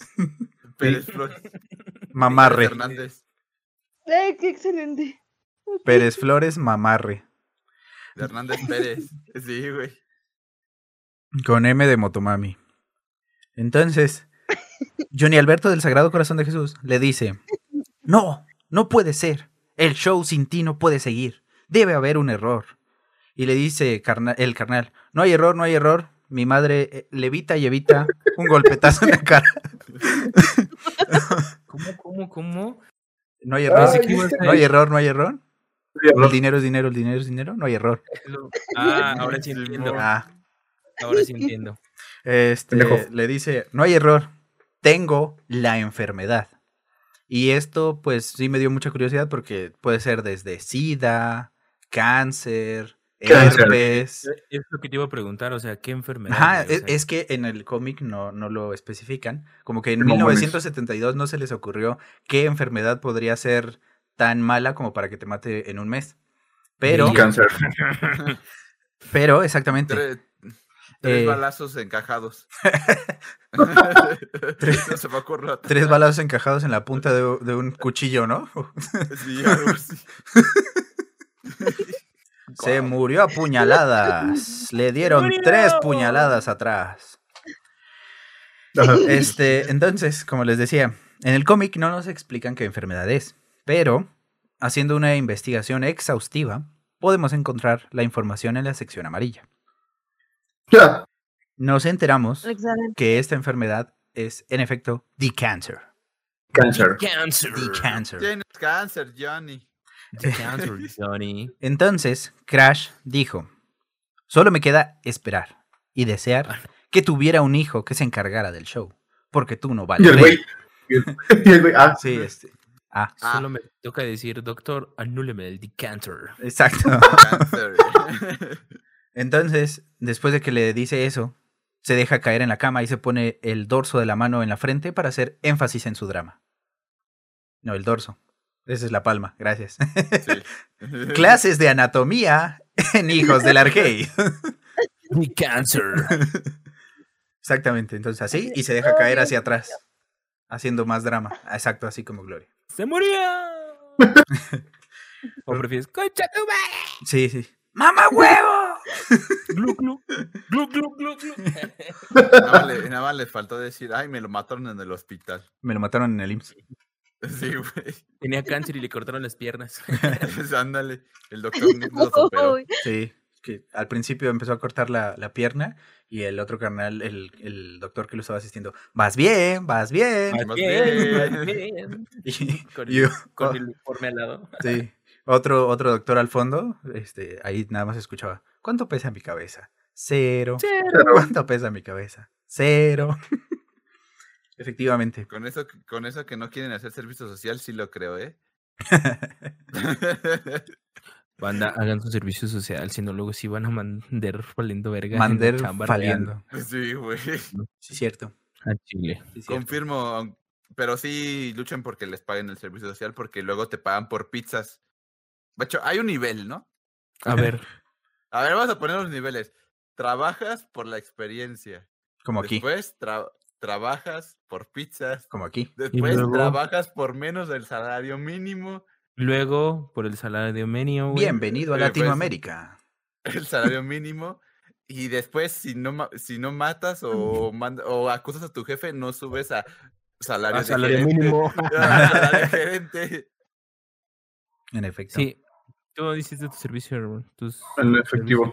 Pérez Flores. mamarre, Hernández. Ay, qué excelente. Pérez Flores, mamarre, de Hernández Pérez. Sí, güey. con M de Motomami. Entonces, Johnny Alberto del Sagrado Corazón de Jesús le dice, no, no puede ser, el show sin ti no puede seguir, debe haber un error. Y le dice carna- el carnal, no hay error, no hay error, mi madre eh, levita y evita un golpetazo en la cara. ¿Cómo, cómo, cómo? No hay error, no hay error, no hay error. Sí, El dinero es dinero, el dinero es dinero, no hay error. Ah, ahora sí entiendo. Ah, Ahora sí entiendo. este, le dice, no hay error, tengo la enfermedad. Y esto, pues, sí me dio mucha curiosidad porque puede ser desde SIDA, cáncer, Cáncer. herpes. Es lo que te iba a preguntar, o sea, ¿qué enfermedad? Ajá? O es, es que en el cómic no, no lo especifican. Como que en No mames. 1972 no se les ocurrió qué enfermedad podría ser tan mala como para que te mate en un mes. Pero, Cáncer. pero, exactamente. Tres, tres Eh, balazos encajados. no se me. Tres balazos encajados en la punta de, de un cuchillo, ¿no? Sí, algo así. Se murió a puñaladas. Le dieron ¡Murió! tres puñaladas atrás. Este, entonces, como les decía, en el cómic no nos explican qué enfermedad es, pero haciendo una investigación exhaustiva, podemos encontrar la información en la sección amarilla. Nos enteramos Excelente. que esta enfermedad es, en efecto, the cancer. Cáncer. Cancer. The cancer. Tienes cáncer, Johnny. The cancer, Johnny. Entonces, Crash dijo, solo me queda esperar y desear que tuviera un hijo que se encargara del show, porque tú no Y vales. el güey. Y el, y el güey. Ah, Sí, este. Ah, Ah. Solo me toca decir, doctor, anúleme el decanter. exacto. Cáncer. Entonces, después de que le dice eso, se deja caer en la cama y se pone el dorso de la mano en la frente para hacer énfasis en su drama. No, el dorso. Esa es la palma, gracias. Sí. Clases de anatomía en Hijos del Arcade. The cancer. Exactamente, entonces así y se deja caer hacia atrás, haciendo más drama. Exacto, así como Gloria. ¡Se murió! ¿O prefieres, concha tu madre! Sí, sí. ¡Mamá huevo! Glu, glu, glu, glu, glu. Nada más, le, nada más le faltó decir, ay, me lo mataron en el hospital. Me lo mataron en el IMSS. Sí, güey. Tenía cáncer y le cortaron las piernas. Pues, Ándale, el doctor Nick lo superó. Uy, Sí, que al principio empezó a cortar la, la pierna y el otro carnal, el, el doctor que lo estaba asistiendo, vas bien, vas bien. Más Bien, bien. bien. Y, Con, y- con oh, el uniforme al lado. sí, otro, otro doctor al fondo, este, ahí nada más escuchaba, ¿cuánto pesa mi cabeza? Cero. ¿Cuánto pesa mi cabeza? Cero. Efectivamente. Con eso, que- con eso que no quieren hacer servicio social, sí lo creo, ¿eh? Banda, hagan su servicio social, si no luego sí van a mandar valiendo verga. chamba faliendo. sí, güey. Sí, cierto. real. A Chile. Sí, cierto. Confirmo, pero sí luchen porque les paguen el servicio social, porque luego te pagan por pizzas. De hecho, hay un nivel, ¿no? A ver, A ver, vamos a poner los niveles. Trabajas por la experiencia. Como aquí, Después tra- trabajas por pizzas. como aquí. Después luego? trabajas por menos del salario mínimo. luego, por el salario güey. Bienvenido a Latinoamérica. El salario mínimo. Y después, si no, si no matas o, manda- o acusas a tu jefe, no subes a salario, A de salario gerente. mínimo. A salario gerente. En efecto. Sí, tú hiciste tu servicio, tus En efectivo.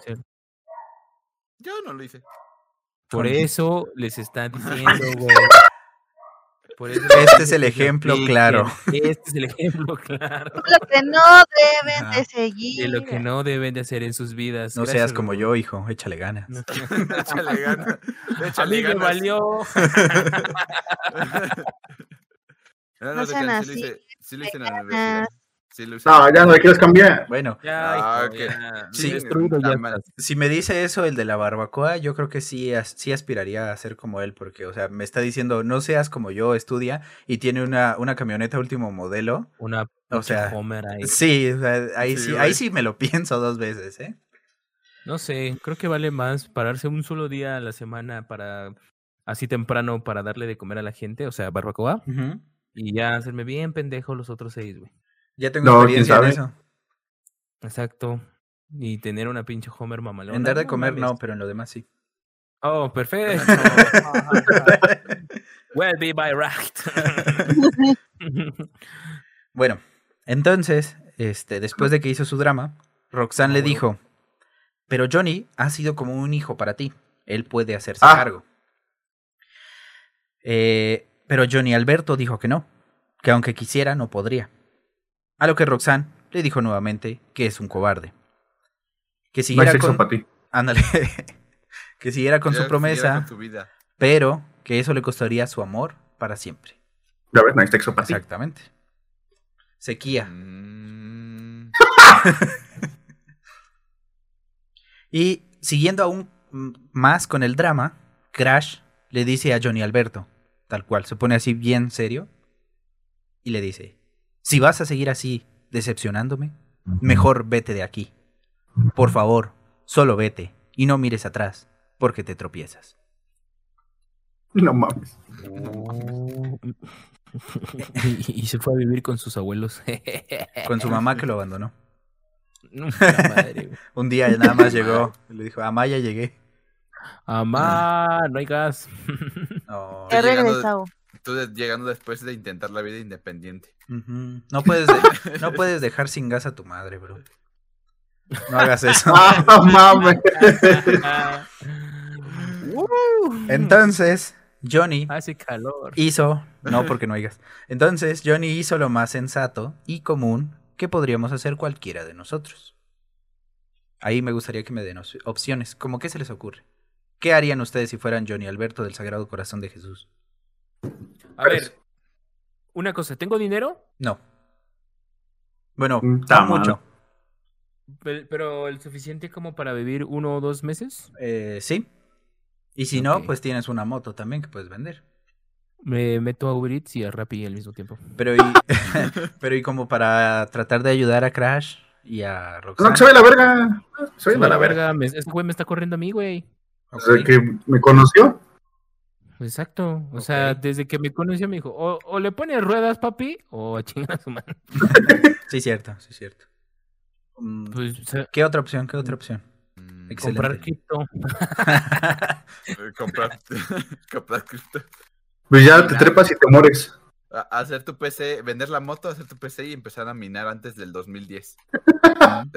Yo no lo hice. Por eso les está diciendo, güey. Por eso Este es el ejemplo claro. Este es el ejemplo claro Lo que no deben de seguir. de lo que no deben de hacer en sus vidas. No Gracias, seas como yo, hijo. Échale ganas. No. Échale ganas. A Échale mí me ganas. valió. No, No sean sí así, lo hice, sí lo hice en la universidad. Sí lo hice. No, ya no le quieres cambiar. Bueno, Ya, Ah. Sí. Ah, si me dice eso el de la barbacoa, yo creo que sí, as- sí aspiraría a ser como él, porque, o sea, me está diciendo, no seas como yo, estudia, y tiene una, una camioneta último modelo. Una O sea, Homer ahí. Sí, o sea, ahí Sí, ahí sí me lo pienso dos veces, ¿eh? No sé, creo que vale más pararse un solo día a la semana para así temprano para darle de comer a la gente, o sea, barbacoa, y ya hacerme bien pendejo los otros seis, güey. Ya tengo No, ¿quién experiencia en eso. Exacto. Y tener una pinche Homer mamalona. En dar de comer no, pero en lo demás sí. Oh, perfecto. well be by right. Bueno, entonces, este, después de que hizo su drama, Roxanne le huevo. dijo, pero Johnny ha sido como un hijo para ti. Él puede hacerse Ah. cargo. Eh, pero Johnny Alberto dijo que no, que aunque quisiera no podría. A lo que Roxanne le dijo nuevamente que es un cobarde. Que No hay siguiera sexo con, para ti. ándale, que siguiera con Ya su promesa, con tu vida. pero que eso le costaría su amor para siempre. Ya ves, no hay sexo para ti. Exactamente. Sequía. Mm, Y siguiendo aún más con el drama, Crash le dice a Johnny Alberto, tal cual, se pone así bien serio, y le dice, si vas a seguir así decepcionándome, mejor vete de aquí. por favor, solo vete y no mires atrás, porque te tropiezas. No mames. y, y se fue a vivir con sus abuelos. Con su mamá que lo abandonó. No, madre, güey. Un día nada más llegó y le dijo, Amá, ya llegué. Amá, no hay gas. No, He llegando- regresado. Tú de- llegando después de intentar la vida independiente. No, puedes de- no puedes dejar sin gas a tu madre, bro. No hagas eso. ¡Ah, mames! Entonces, Johnny Hace calor. hizo, no porque no hay gas. Entonces, Johnny hizo lo más sensato y común que podríamos hacer cualquiera de nosotros. Ahí me gustaría que me den op- opciones, como qué se les ocurre. ¿Qué harían ustedes si fueran Johnny Alberto del Sagrado Corazón de Jesús? A ver, una cosa, ¿tengo dinero? No. Bueno, Mm, madre. mucho. Pe- Pero el suficiente como para vivir uno o dos meses. Eh, sí. Y si no, pues tienes una moto también que puedes vender. Me meto a Uber Eats y a Rappi al mismo tiempo. Pero y, pero y como para tratar de ayudar a Crash y a No, Roxanne. que se a la verga. Se a la verga. ese güey me está corriendo a mí, güey. Desde Ok. que me conoció. Exacto. O sea, desde que me conoció me dijo, o, o le pones ruedas, papi, o a chingar a su madre. Sí, cierto, sí, cierto. Mm, Pues, o sea, ¿Qué otra opción? ¿Qué otra opción? Mm, Excelente. comprar cripto. eh, comprar, comprar cripto. Pues ya te trepas y te mueres. A- Hacer tu PC, vender la moto, hacer tu PC y empezar a minar antes del 2010.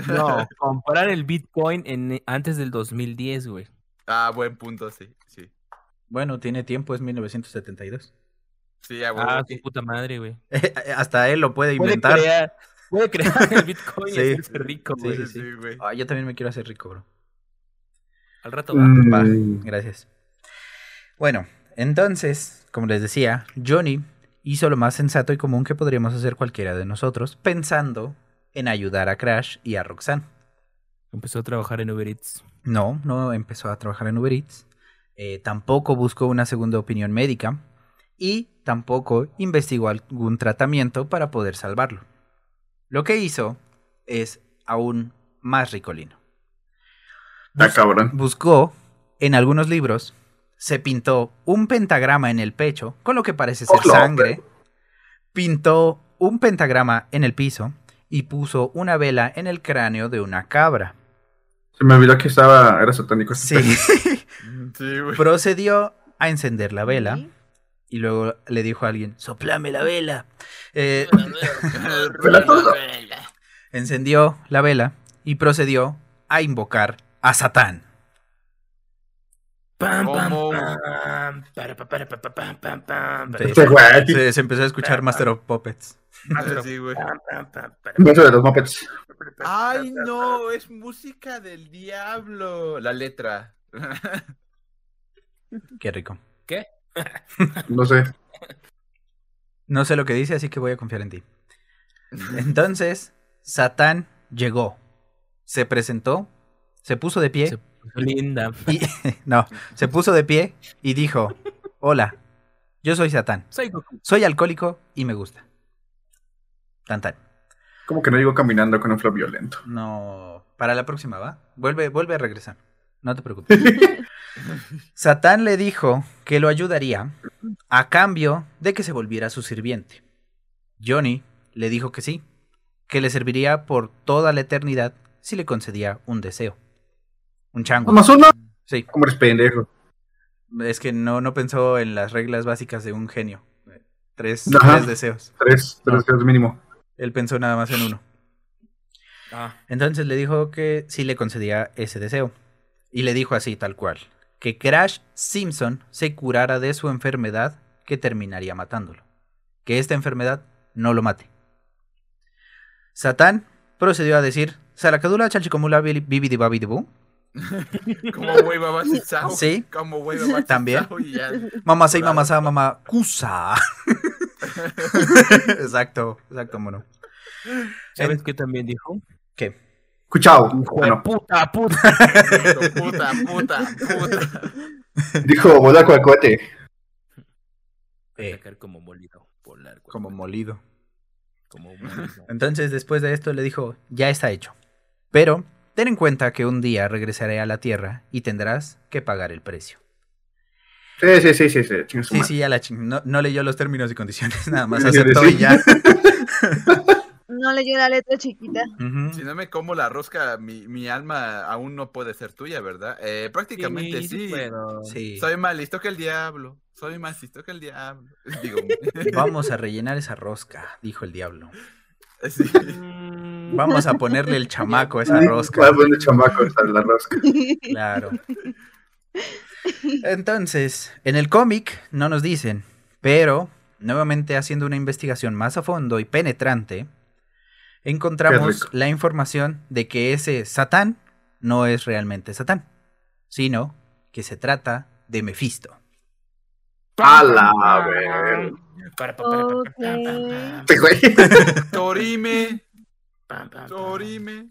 No, comprar el Bitcoin en, antes del 2010, güey. Ah, buen punto, sí, sí. Bueno, tiene tiempo, es 1972. Sí, a huevo. Ah, su puta madre, güey. Hasta él lo puede Puede inventar. crear, puede crear el Bitcoin Sí. y hacerse rico, Sí, güey. sí, Sí, sí, güey. Ah, yo también me quiero hacer rico, bro. Al rato va. Mm, Va, gracias. Bueno, entonces, como les decía, Johnny hizo lo más sensato y común que podríamos hacer cualquiera de nosotros, pensando en ayudar a Crash y a Roxanne. Empezó a trabajar en Uber Eats. No, no empezó a trabajar en Uber Eats. Eh, tampoco buscó una segunda opinión médica. Y tampoco investigó algún tratamiento para poder salvarlo. Lo que hizo es aún más ricolino. Cabrón. Buscó en algunos libros, se pintó un pentagrama en el pecho, con lo que parece ser Ojo, sangre. Pintó un pentagrama en el piso y puso una vela en el cráneo de una cabra. Se me olvidó que estaba, era satánico. Sí. Sí, güey. Procedió a encender la vela Sí. y luego le dijo a alguien, soplame la vela. Eh, Vela todo. encendió la vela y procedió a invocar a Satán. Se empezó a escuchar Master of Puppets. Sí, güey. de los Muppets. Ay, no, es música del diablo. La letra. Qué rico. No sé. No sé lo que dice, así que voy a confiar en ti. Entonces, Satán llegó, se presentó, se puso de pie Se puso linda. y no, se puso de pie y dijo, "Hola, yo soy Satán. Soy alcohólico y me gusta." Tan tan. Como que no llegó caminando con un flow violento. No, para la próxima, ¿va? Vuelve, vuelve a regresar. No te preocupes. Satán le dijo que lo ayudaría a cambio de que se volviera su sirviente. Johnny le dijo que sí, que le serviría por toda la eternidad si le concedía un deseo. Un chango. ¿Más uno? Sí, ¿Cómo eres pendejo? es que no, no pensó en las reglas básicas de un genio. Tres, Ajá. tres deseos. Tres, tres deseos mínimo. Él pensó nada más en uno. Ah, Entonces le dijo que sí le concedía ese deseo. Y le dijo así, tal cual, que Crash Simpson se curara de su enfermedad que terminaría matándolo. Que esta enfermedad no lo mate. Satán procedió a decir, Saracadula chalchicomula bibidibabidibú. Como y sao. Sí. Como babas y También. Mamá sei, mamá sa, mamá cusa. exacto, exacto, mono. ¿Sabes qué también dijo? ¿Qué? De Bueno, puta, puta. Puta, puta, puta. dijo Bodaco al cohete. Eh, Sacar como molido. Como molido. Como molido. Entonces, después de esto, le dijo, ya está hecho. Pero ten en cuenta que un día regresaré a la Tierra y tendrás que pagar el precio. Sí, sí, sí, sí, sí. Sí, madre. sí, ya la ching... no, no leyó los términos y condiciones, nada más Sí, aceptó sí. y ya. No leyó la letra chiquita. Si no me como la rosca, mi, mi alma aún no puede ser tuya, ¿verdad? Eh, prácticamente sí. Sí. Soy más listo que el diablo. Soy más listo que el diablo. Digo, Vamos a rellenar esa rosca, dijo el diablo. sí. Vamos a ponerle el chamaco a esa Sí, rosca. va bueno, chamaco, esa es la rosca. Claro. Entonces, en el cómic no nos dicen, pero nuevamente haciendo una investigación más a fondo y penetrante, encontramos la información de que ese Satán no es realmente Satán, sino que se trata de Mefisto. A la ver. para, pa, para, pa, Ok. pa, pa, Sí, güey. Torime. Torime.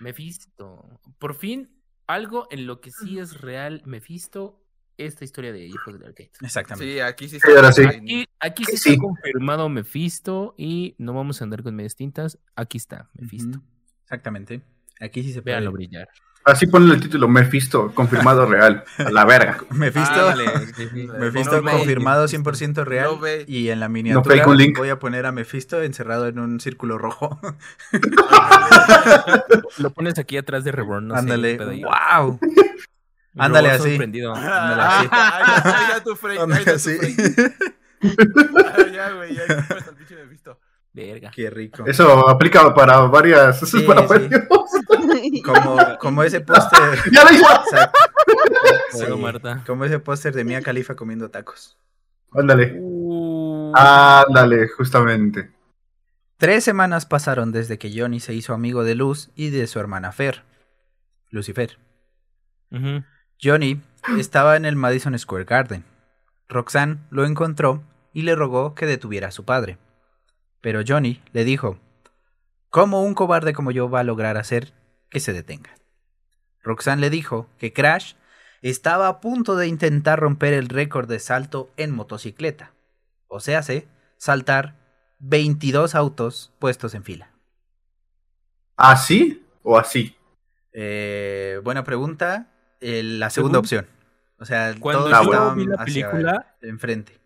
Mephisto. Por fin, algo en lo que sí es real Mephisto, esta historia de Hijos del Arcade. Exactamente. Sí, aquí sí Sí, ahora sí. Aquí, aquí sí, Sí. está confirmado Mephisto y no vamos a andar con medias tintas. Aquí está Mephisto. Exactamente. Aquí sí se Véanlo puede. brillar. Así ponle el título Mephisto, confirmado real. A la verga. No ve. confirmado 100% real. No y en la miniatura voy a poner a Mefisto encerrado en un círculo rojo. Lo pones aquí atrás de Reborn. No sé, Ándale. ¡Wow! Ándale así. sorprendido. Ándale así. Ahí está- ahí está tu frame. Está tu así. frame. Ah, Ya, güey, ya al pinche Mephisto. Verga. Qué rico. Eso aplica para varias. Eso Sí, es para sí. varios. Como, como ese póster. Ya lo hizo. Sí. Como ese póster de Mia Khalifa comiendo tacos. Ándale. Uh, Ándale, justamente. Tres semanas pasaron desde que Johnny se hizo amigo de Luz y de su hermana Fer. Lucifer. Johnny estaba en el Madison Square Garden. Roxanne lo encontró y le rogó que detuviera a su padre. Pero Johnny le dijo, ¿cómo un cobarde como yo va a lograr hacer que se detenga? Roxanne le dijo que Crash estaba a punto de intentar romper el récord de salto en motocicleta. O sea, saltar 22 autos puestos en fila. ¿Así o así? Eh, buena pregunta. Eh, la segunda Según- opción. O sea, Cuando todos Ah, yo estaban vi la película, enfrente.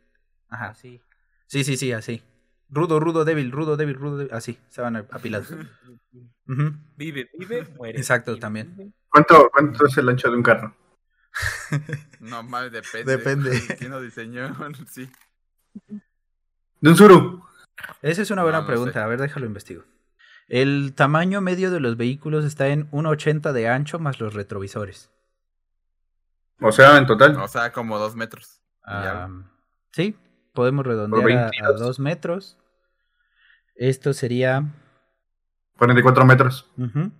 Ajá. así. Sí, sí, sí, así. Rudo, rudo, débil, rudo, débil, rudo, débil. Así, estaban apilados. Ujú. Vive, vive, muere. Exacto, Vive, también. vive. ¿Cuánto, ¿Cuánto es el ancho de un carro? No mames, depende. Depende. ¿Quién lo diseñó? Sí. De un suru. Esa es una buena no pregunta. sé. A ver, déjalo investigo. El tamaño medio de los vehículos está en 1,80 de ancho más los retrovisores. O sea, en total. O sea, como dos metros. Y algo. sí, podemos redondear a- a, 22. 2 metros. Esto sería... 44 metros. ujú.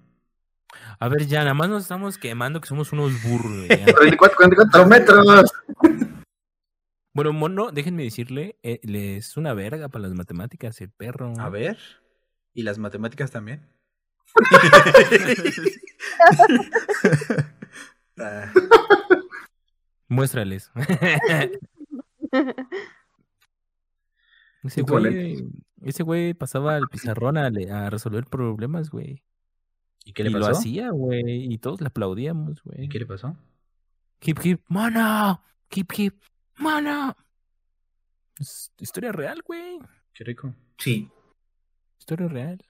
A ver, ya, nada más nos estamos quemando que somos unos burros. güey, ya. 44, 44 metros. bueno, mono, déjenme decirle, eh, le es una verga para las matemáticas, el perro. A ver. ¿Y las matemáticas también? Ah, Muéstrales. ese güey, ese güey pasaba al pizarrón a, resolver problemas, güey. ¿Y qué le y lo hacía, güey. Y todos le aplaudíamos, güey. ¿Y qué le pasó? Hip hip, mana. Hip hip, mana. Es historia real, güey. Qué rico. Sí. Historia real.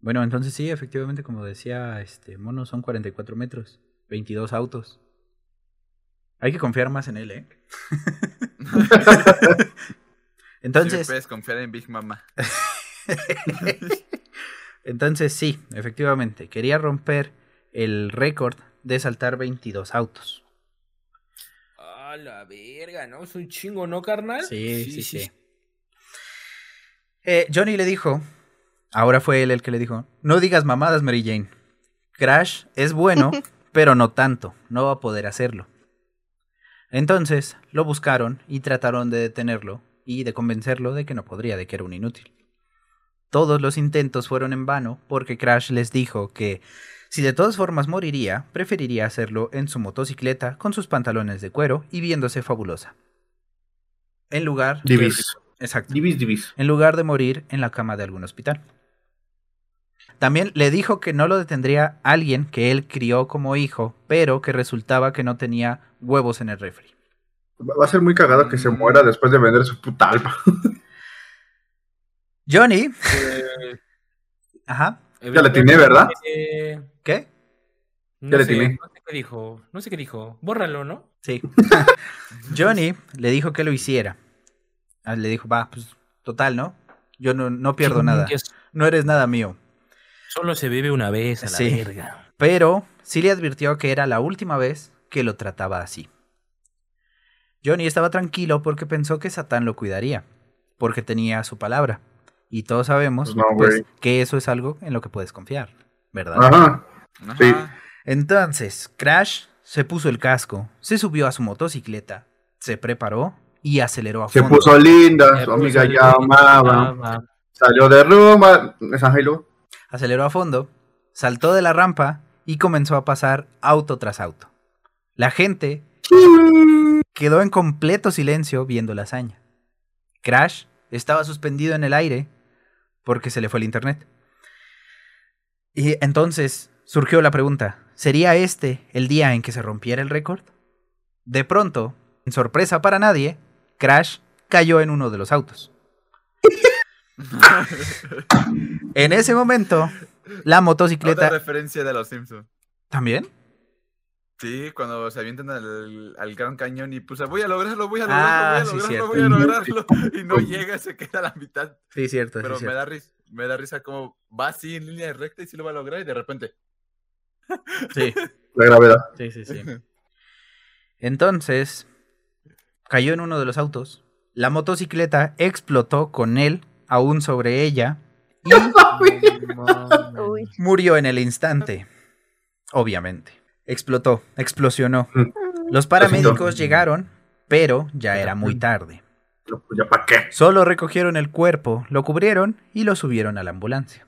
Bueno, entonces sí, efectivamente, como decía este Mono, son 44 metros, 22 autos. Hay que confiar más en él, ¿eh? Sí, entonces, puedes confiar en Big Mama. entonces sí, efectivamente, quería romper el récord de saltar 22 autos. A la verga, ¿no? Es un chingo, ¿no, carnal? Sí, sí, sí. Eh, Johnny le dijo, ahora fue él el que le dijo, no digas mamadas, Mary Jane. Crash es bueno, pero no tanto, no va a poder hacerlo. Entonces lo buscaron y trataron de detenerlo y de convencerlo de que no podría, de que era un inútil. Todos los intentos fueron en vano porque Crash les dijo que si de todas formas moriría, preferiría hacerlo en su motocicleta con sus pantalones de cuero y viéndose fabulosa. En lugar de- Divis. Exacto. Divis, divis. En lugar de morir en la cama de algún hospital. También le dijo que no lo detendría alguien que él crió como hijo, pero que resultaba que no tenía huevos en el refri. Va a ser muy cagado que se muera después de vender su puta alma. Johnny. Eh, Ajá. Ya le atiné, ¿verdad? eh, ¿Qué? no Ya le sé. No sé qué dijo. No sé qué dijo. Bórralo, ¿no? Sí. Johnny le dijo que lo hiciera. Ah, Le dijo, va, pues total, ¿no? Yo no, no pierdo nada. No eres nada mío. Solo se vive una vez a la Sí. verga. Pero sí le advirtió que era la última vez que lo trataba así. Johnny estaba tranquilo porque pensó que Satán lo cuidaría, porque tenía su palabra. Y todos sabemos Pues no, pues, que eso es algo en lo que puedes confiar, ¿verdad? Ajá. Sí. Entonces, Crash se puso el casco, se subió a su motocicleta, se preparó y aceleró a Se fondo. puso linda, Se su amiga llamaba. llamaba. Salió de rumba. Aceleró a fondo, saltó de la rampa y comenzó a pasar auto tras auto. La gente quedó en completo silencio viendo la hazaña. Crash estaba suspendido en el aire porque se le fue el internet. Y entonces surgió la pregunta, ¿sería este el día en que se rompiera el récord? De pronto, en sorpresa para nadie, Crash cayó en uno de los autos. En ese momento, la Otra motocicleta... referencia de los Simpsons. ¿También? Sí, cuando se avientan al, al Gran Cañón y pues voy a lograrlo, voy a Ah, lograrlo, sí, voy a lograrlo, voy a lograrlo. Y no llega, se queda a la mitad. Sí, cierto. Pero sí, me cierto. da risa, me da risa como va así en línea recta y sí lo va a lograr y de repente. Sí, La gravedad. sí, sí, sí. Entonces, cayó en uno de los autos. La motocicleta explotó con él aún sobre ella y Uy. murió en el instante. Obviamente. Explotó, explosionó. Mm. Los paramédicos llegaron, pero ya era muy tarde. Pues, ¿Ya para qué? Solo recogieron el cuerpo, lo cubrieron y lo subieron a la ambulancia.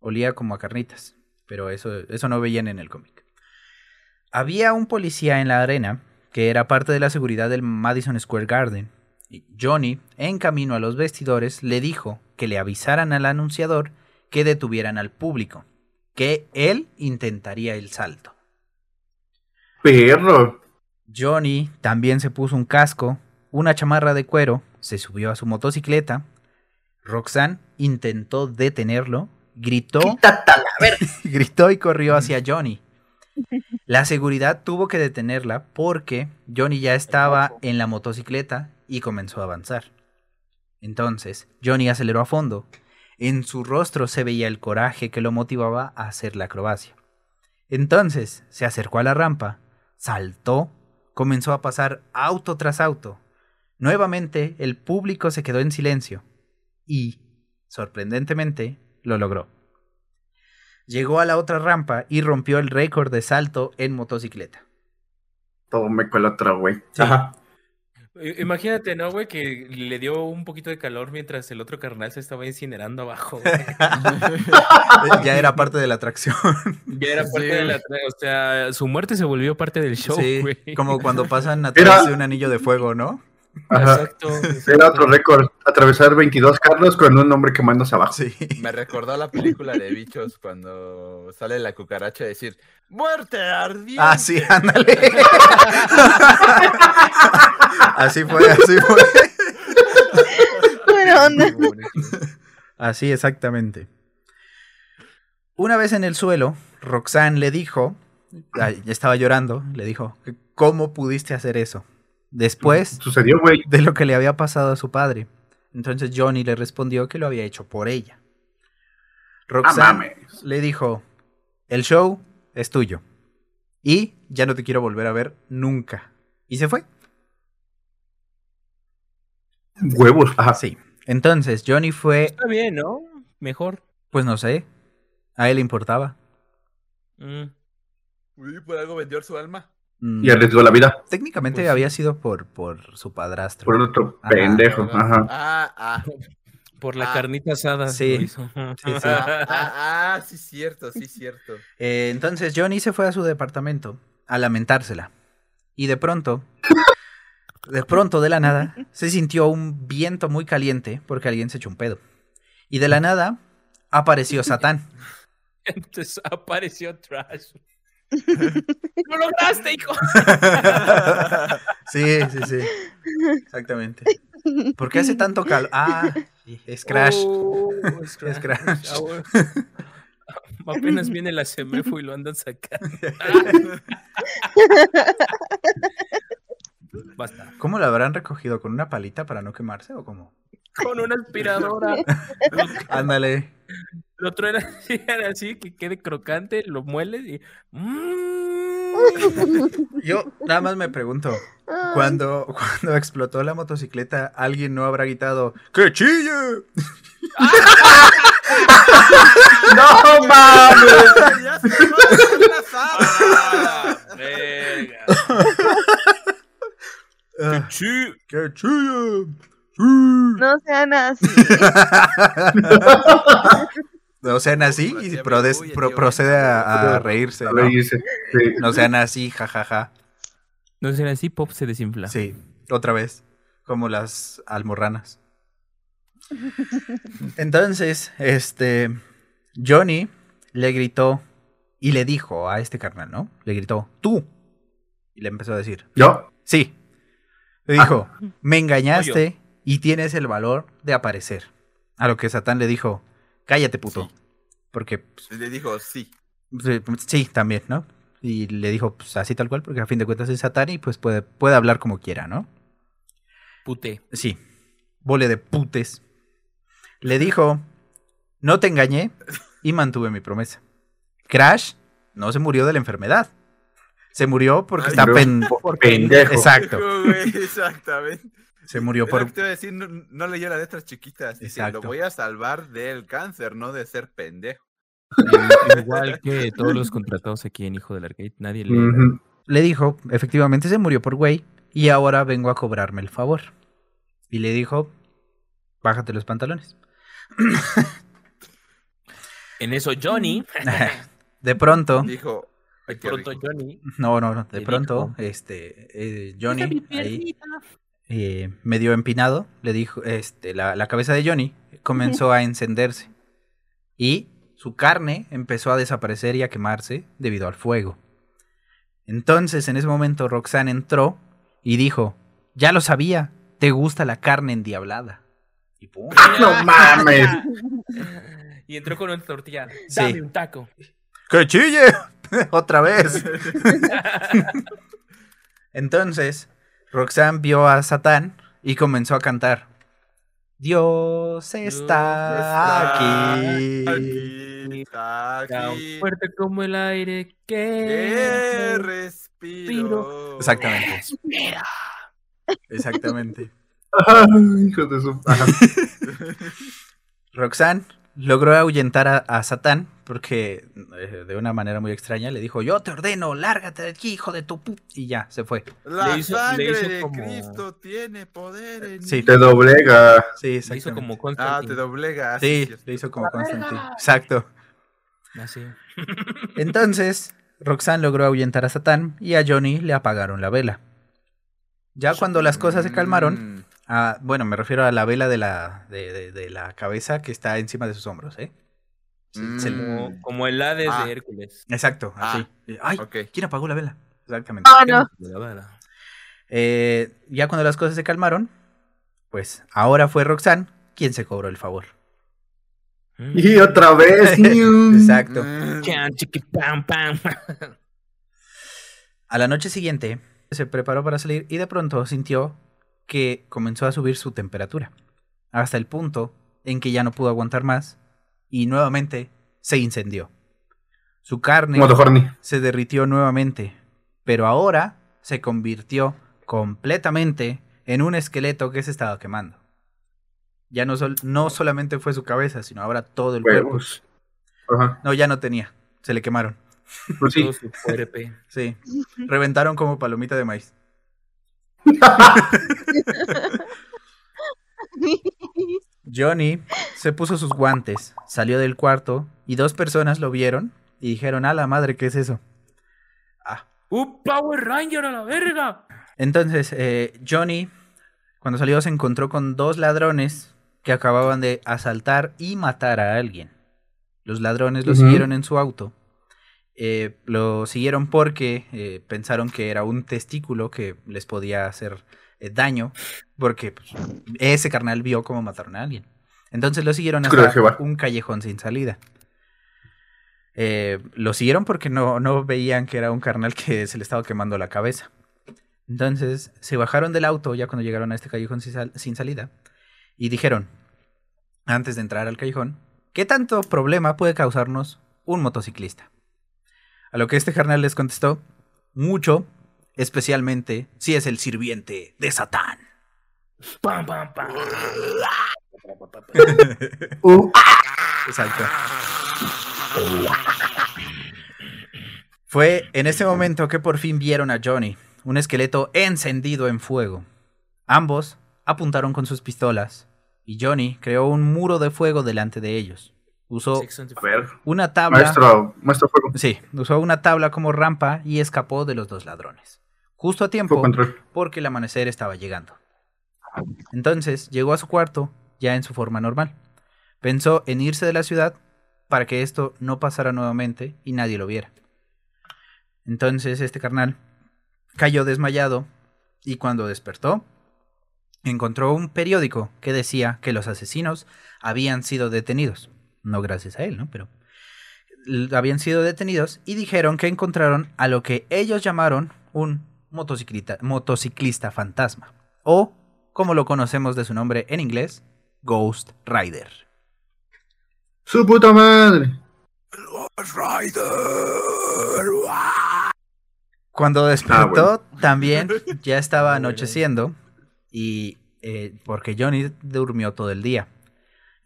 Olía como a carnitas, pero eso, eso no veían en el cómic. Había un policía en la arena que era parte de la seguridad del Madison Square Garden. Y Johnny, en camino a los vestidores, le dijo que le avisaran al anunciador que detuvieran al público, que él intentaría el salto. Perro. Johnny también se puso un casco, una chamarra de cuero, se subió a su motocicleta. Roxanne intentó detenerlo, gritó, gritó y corrió hacia Johnny. La seguridad tuvo que detenerla porque Johnny ya estaba en la motocicleta y comenzó a avanzar. Entonces, Johnny aceleró a fondo. En su rostro se veía el coraje que lo motivaba a hacer la acrobacia. Entonces, se acercó a la rampa, saltó, comenzó a pasar auto tras auto. Nuevamente, el público se quedó en silencio y, sorprendentemente, lo logró. Llegó a la otra rampa y rompió el récord de salto en motocicleta. Todo me el otro, güey. Sí. Ajá. I- Imagínate, ¿no, güey? Que le dio un poquito de calor mientras el otro carnal se estaba incinerando abajo. güey. ya era parte de la atracción. Ya era parte Sí. de la... tra- O sea, su muerte se volvió parte del show, Sí, güey. como cuando pasan a Era- través de un anillo de fuego, ¿no? Ajá. Exacto. Era otro récord. Atravesar 22 carros con un hombre quemándose abajo. Sí. Me recordó a la película de bichos cuando sale la cucaracha a decir ¡Muerte ardiente! Ah, sí, ándale. así fue, así fue. Buena onda. Así exactamente. Una vez en el suelo, Roxanne le dijo, estaba llorando, le dijo, ¿cómo pudiste hacer eso? Después Sucedió, güey. de lo que le había pasado a su padre. Entonces Johnny le respondió que lo había hecho por ella. Ah, Roxanne mames. le dijo, el show es tuyo. Y ya no te quiero volver a ver nunca. Y se fue. Huevos. Ajá. Sí. Entonces Johnny fue, Está bien, ¿no? Mejor. pues no sé, a él le importaba. Mm. Uy, por algo vendió su alma. Mm, Y arriesgó la vida Técnicamente Pues había sido por, por su padrastro. por otro Ajá. pendejo. Ajá. Ah, ah, Por la Ah. carnita asada. Sí. Sí, sí. ah, ah, ah, sí, cierto, sí, cierto. Eh, entonces Johnny se fue a su departamento a lamentársela. Y de pronto, de pronto, de la nada, se sintió un viento muy caliente porque alguien se echó un pedo. Y de la nada, apareció Satán. Entonces apareció Trash. ¡Lo lograste, hijo! Sí, sí, sí. Exactamente. ¿Por qué hace tanto calor? Ah, es Crash. Oh, es Es Crash. Crash. Ah, bueno. Apenas viene la semefo y lo andan sacando. Basta. ¿Cómo lo habrán recogido? ¿Con una palita para no quemarse o cómo? Con una aspiradora. Ándale. Lo truena así, así, que quede crocante, lo mueles y. ¡Mm! Yo nada más me pregunto, cuando, cuando explotó la motocicleta, ¿alguien no habrá gritado ¡Que chille! ¡No mames! Ya se va a hacer la ¡Ah. ¡Que chille! Sí. No sean así. No sean así y pro- procede a, a reírse. ¿no? sí. Sean así, jajaja. No será así, Pop se desinfla. Sí, otra vez, como las almorranas. Entonces, este, Johnny le gritó y le dijo a este carnal, ¿no? Le gritó, tú. Y le empezó a decir, ¿Yo? sí. Le dijo, me engañaste y tienes el valor de aparecer. A lo que Satán le dijo, cállate puto. Sí. Porque, pues, Le dijo sí. sí, sí, también, ¿no? Y le dijo, pues así tal cual, porque a fin de cuentas es Satán y pues puede, puede hablar como quiera, ¿no? Pute. Sí, vole de putes. Le dijo, no te engañé y mantuve mi promesa. Crash no se murió de la enfermedad. Se murió porque Ay, está pero pen... por pendejo. Exacto. Exactamente. Se murió por... te iba a decir, no, no leyó las letras chiquitas. Dice, Exacto. lo voy a salvar del cáncer, no de ser pendejo. Igual que todos los contratados aquí en Hijo del Arcade, nadie le. Le dijo, efectivamente se murió por güey y ahora vengo a cobrarme el favor. Y le dijo, bájate los pantalones. En eso, Johnny. De pronto, Dijo, De "Ay, qué pronto, rico". Johnny. no, no, no, de pronto, dijo, este, eh, Johnny ahí eh, medio empinado, le dijo, este, la, la cabeza de Johnny comenzó a encenderse y su carne empezó a desaparecer y a quemarse debido al fuego. Entonces, en ese momento, Roxanne entró y dijo, ya lo sabía, te gusta la carne endiablada. Y pum. No mames. Y entró con una tortilla. Sí. Dame un taco. ¡Que chille! Otra vez. Entonces, Roxanne vio a Satán y comenzó a cantar. Dios está, Está aquí. aquí, está Tan aquí. fuerte como el aire Que que. respiro. Exactamente. Exactamente. Hijo de su. Roxanne logró ahuyentar a, a Satán porque eh, de una manera muy extraña le dijo, yo te ordeno, lárgate de aquí, hijo de tu pu... Y ya, se fue. La Le hizo- le sangre hizo de como- Cristo tiene poder en Sí. Te doblega. Sí, Le hizo como Ah, Constantine. te doblega. Sí, cierto. le hizo como Constantine. Exacto. Así. Entonces, Roxanne logró ahuyentar a Satán y a Johnny le apagaron la vela. Ya cuando las cosas se calmaron, Mm, ah, bueno, me refiero a la vela de la, de, de- de la cabeza que está encima de sus hombros, ¿eh? Se Mm. Como, como el Hades Ah. de Hércules. Exacto, así. Ay. ¿quién apagó la vela? Exactamente. Ah, no. Eh, ya cuando las cosas se calmaron, pues ahora fue Roxanne quien se cobró el favor. Y otra vez. Exacto. Mm. A la noche siguiente, se preparó para salir y de pronto sintió que comenzó a subir su temperatura, hasta el punto en que ya no pudo aguantar más y nuevamente se incendió. Su carne se derritió nuevamente, pero ahora se convirtió completamente en un esqueleto que se estaba quemando. Ya no, sol- no solamente fue su cabeza, sino ahora todo el cuerpo. Ajá. No, ya no tenía, se le quemaron. Pues sí. Todo su cuerpo. Sí, reventaron como palomita de maíz. Johnny se puso sus guantes, salió del cuarto y dos personas lo vieron y dijeron, a la madre, ¿qué es eso? Ah. ¡Un Power Ranger a la verga! Entonces, eh, Johnny, cuando salió, se encontró con dos ladrones que acababan de asaltar y matar a alguien. Los ladrones lo siguieron en su auto. Eh, lo siguieron porque eh, pensaron que era un testículo que les podía hacer eh, daño, porque pues, ese carnal vio cómo mataron a alguien. Entonces lo siguieron hasta un callejón sin salida. Lo siguieron porque no, no veían que era un carnal que se le estaba quemando la cabeza. Entonces se bajaron del auto ya cuando llegaron a este callejón sin, sal- sin salida y dijeron, antes de entrar al callejón, ¿qué tanto problema puede causarnos un motociclista? A lo que este carnal les contestó, mucho, especialmente si es el sirviente de Satán. Pam, pam, pam. Uh, Exacto. Fue en ese momento que por fin vieron a Johnny, un esqueleto encendido en fuego. Ambos apuntaron con sus pistolas y Johnny creó un muro de fuego delante de ellos. Usó una tabla. maestro, maestro fuego. Sí, usó una tabla como rampa y escapó de los dos ladrones. Justo a tiempo porque el amanecer estaba llegando. Entonces llegó a su cuarto ya en su forma normal. Pensó en irse de la ciudad para que esto no pasara nuevamente y nadie lo viera. Entonces este carnal cayó desmayado y cuando despertó encontró un periódico que decía que los asesinos habían sido detenidos. No gracias a él, ¿no? Pero habían sido detenidos y dijeron que encontraron a lo que ellos llamaron un motociclista, motociclista fantasma. O, como lo conocemos de su nombre en inglés, Ghost Rider. Su puta madre. Cuando despertó, bueno. también ya estaba anocheciendo y eh, porque Johnny durmió todo el día.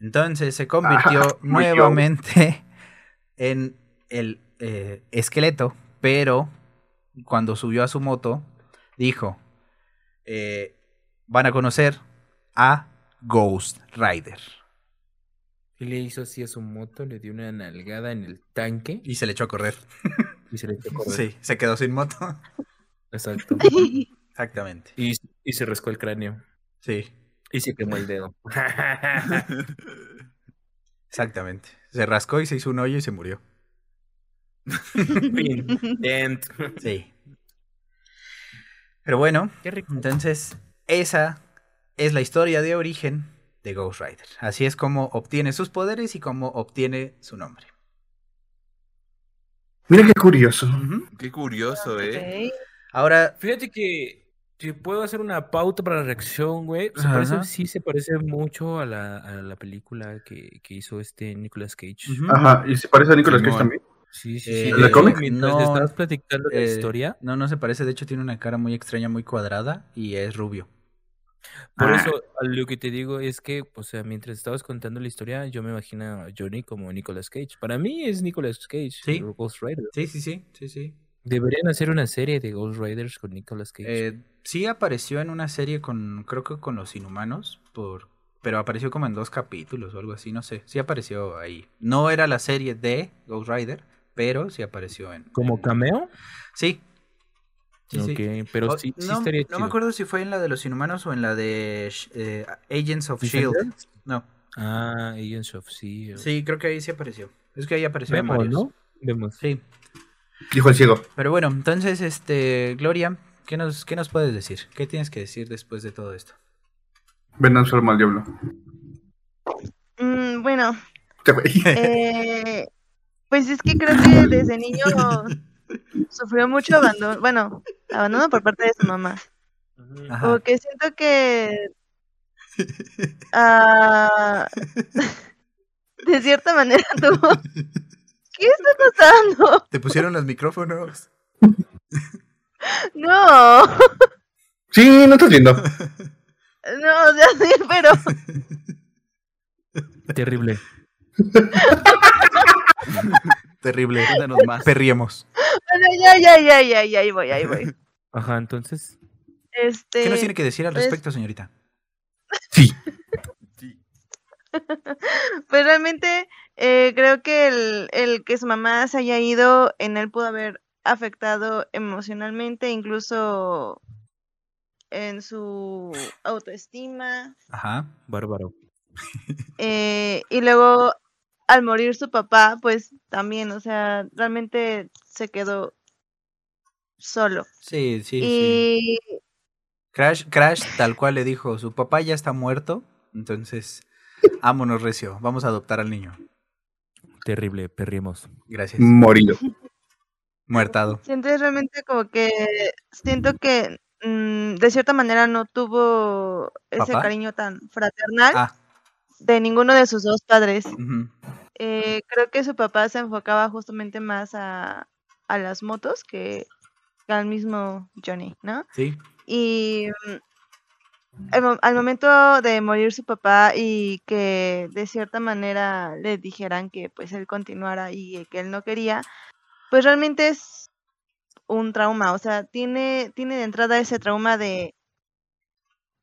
Entonces se convirtió Ah, yo. nuevamente en el eh, esqueleto, pero cuando subió a su moto, dijo, eh, van a conocer a Ghost Rider. Y le hizo así a su moto, le dio una nalgada en el tanque Y se le echó a correr. y se le echó a correr. Sí, se quedó sin moto. Exacto. Exactamente. Y, y se rascó el cráneo. Sí, Y se quemó el dedo. exactamente. Se rascó y se hizo un hoyo y se murió. Sí. Pero bueno, Qué rico. entonces esa es la historia de origen de Ghost Rider. Así es como obtiene sus poderes y cómo obtiene su nombre. Mira qué curioso. Qué curioso, ¿eh? Ahora, Fíjate que si puedo hacer una pauta para la reacción, güey. Se Ajá. parece, sí se parece mucho a la, a la película que, que hizo este Nicolas Cage. Ajá, y se parece a Nicolas Cage también. Sí, sí, Eh, sí. ¿la de hecho, cómic? No, estabas platicando la eh, historia, no, no se parece. De hecho, tiene una cara muy extraña, muy cuadrada y es rubio. por Ah. eso lo que te digo es que, o sea, mientras estabas contando la historia, yo me imagino a Johnny como Nicolas Cage. Para mí es Nicolas Cage, Sí. Ghost Rider. Sí, sí, sí, sí, sí. Deberían hacer una serie de Ghost Riders con Nicolas Cage. Eh, sí apareció en una serie con, creo que con los Inhumanos, por, pero apareció como en dos capítulos o algo así, no sé. Sí apareció ahí. No era la serie de Ghost Rider, pero sí apareció en. ¿Como en- cameo? Sí. Sí, pero no, me acuerdo si fue en la de los Inhumanos o en la de eh, Agents of Shield. No. Ah, Agents of Shield. Sí, creo que ahí sí apareció. Es que ahí apareció Vemos. ¿no? Vemos. Sí. Dijo el ciego. Pero bueno, entonces, este, Gloria, ¿qué nos, ¿qué nos puedes decir? ¿Qué tienes que decir después de todo esto? Vendan su alma al diablo. Mm, bueno, eh, pues es que creo que desde niño sufrió mucho abandono, bueno, abandono por parte de su mamá. Ajá. Porque siento que ah, de cierta manera tuvo. ¿Qué está pasando? Te pusieron los micrófonos. No, Sí, no estás viendo. no, o sea, sí, pero Terrible. Terrible. Cuéntanos más. Perriemos. bueno, ya, ya, ya, ya, ya, ahí voy, ahí voy. Ajá, entonces. Este, ¿Qué nos tiene que decir al pues- respecto, señorita? Sí. Sí. Pues realmente eh, creo que el, el que su mamá se haya ido en él pudo haber afectado emocionalmente, incluso en su autoestima. Ajá. Bárbaro. eh, y luego al morir su papá, pues también, o sea, realmente se quedó solo. Sí, sí, sí. Y Crash, Crash tal cual le dijo, su papá ya está muerto, entonces, ámonos recio, vamos a adoptar al niño. Terrible, perrimos. Gracias. Morido. Muertado. siento realmente como que, siento que mm, de cierta manera no tuvo ese ¿Papá? cariño tan fraternal Ah, de ninguno de sus dos padres. Eh, creo que su papá se enfocaba justamente más a, a las motos que, que al mismo Johnny, ¿no? sí. Y mm, al, mo- al momento de morir su papá y que de cierta manera le dijeran que pues él continuara y que él no quería, pues realmente es un trauma, o sea, tiene, tiene de entrada ese trauma de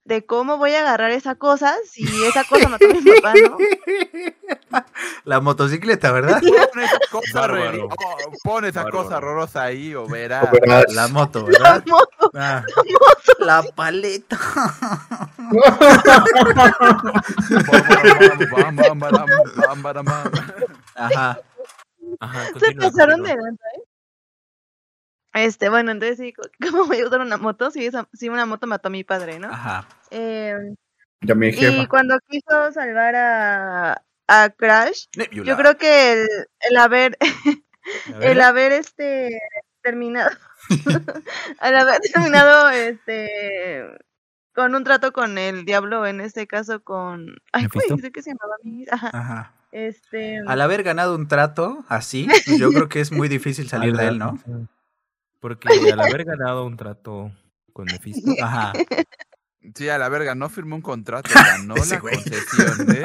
de cómo voy a agarrar esa cosa si esa cosa mató a mi papá, ¿no? La motocicleta, ¿verdad? Pon esa cosa, horror- oh, pon esa cosa horrorosa ahí o verás. Verás. La moto, ¿verdad? moto. Ah, la paleta. Bam, baram, bam. Ajá. Ajá, Se pasaron de lanza, ¿eh? Este, bueno, entonces sí, ¿cómo voy a usar una moto? Si, esa, si una moto mató a mi padre, ¿no? Ajá. Eh, y cuando quiso salvar a, a Crash, Nebula. yo creo que el, el haber, el haber este terminado, al haber terminado este con un trato con el diablo, en este caso con, ay, ¿cómo ¿Mephisto? dijiste que se llamaba? mi- Ajá, Ajá. este, Al haber ganado un trato así, yo creo que es muy difícil salir de él, ¿no? Porque al haber ganado un trato con Mephisto, Ajá. Sí, a la verga, no firmó un contrato, ganó la güey. concesión, ¿eh?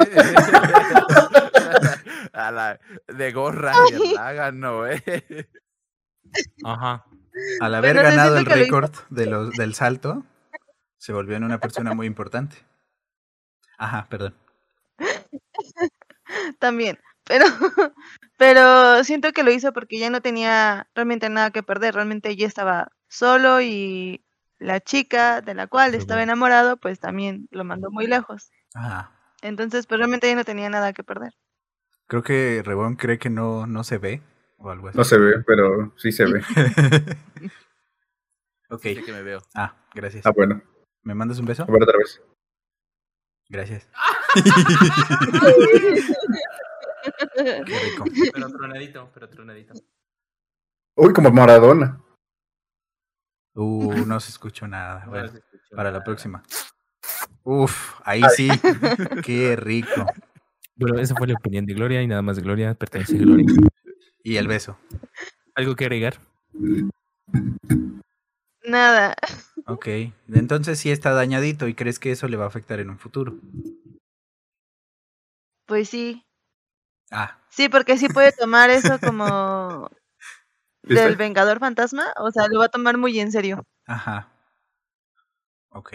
a la, de gorra, y la ganó, ¿eh? ajá. Al haber Bueno, ganado el récord de los, del salto, se volvió en una persona muy importante. Ajá, perdón. también, pero, pero siento que lo hizo porque ya no tenía realmente nada que perder, realmente ya estaba solo y la chica de la cual estaba bueno. enamorado, pues también lo mandó muy lejos. Ajá. Entonces, pues realmente ya no tenía nada que perder. Creo que Rebón cree que no, no se ve o algo así. No se ve, pero sí se ve. ok. Sí que me veo. Ah, gracias. Ah, bueno. ¿Me mandas un beso? A ver otra vez. Gracias. Qué rico. Pero tronadito, pero tronadito. Uy, como Maradona. Uh, no se escuchó nada. No Bueno, se escuchó para la próxima. Uf, ahí sí. Qué rico. Bueno, esa fue la opinión de Gloria y nada más Gloria pertenece a Gloria. Y el beso. ¿Algo que agregar? Nada. Ok. Entonces sí está dañadito y crees que eso le va a afectar en un futuro. Pues sí. Ah, Sí, porque sí puede tomar eso como del Vengador Fantasma. O sea, lo va a tomar muy en serio. ajá. Ok.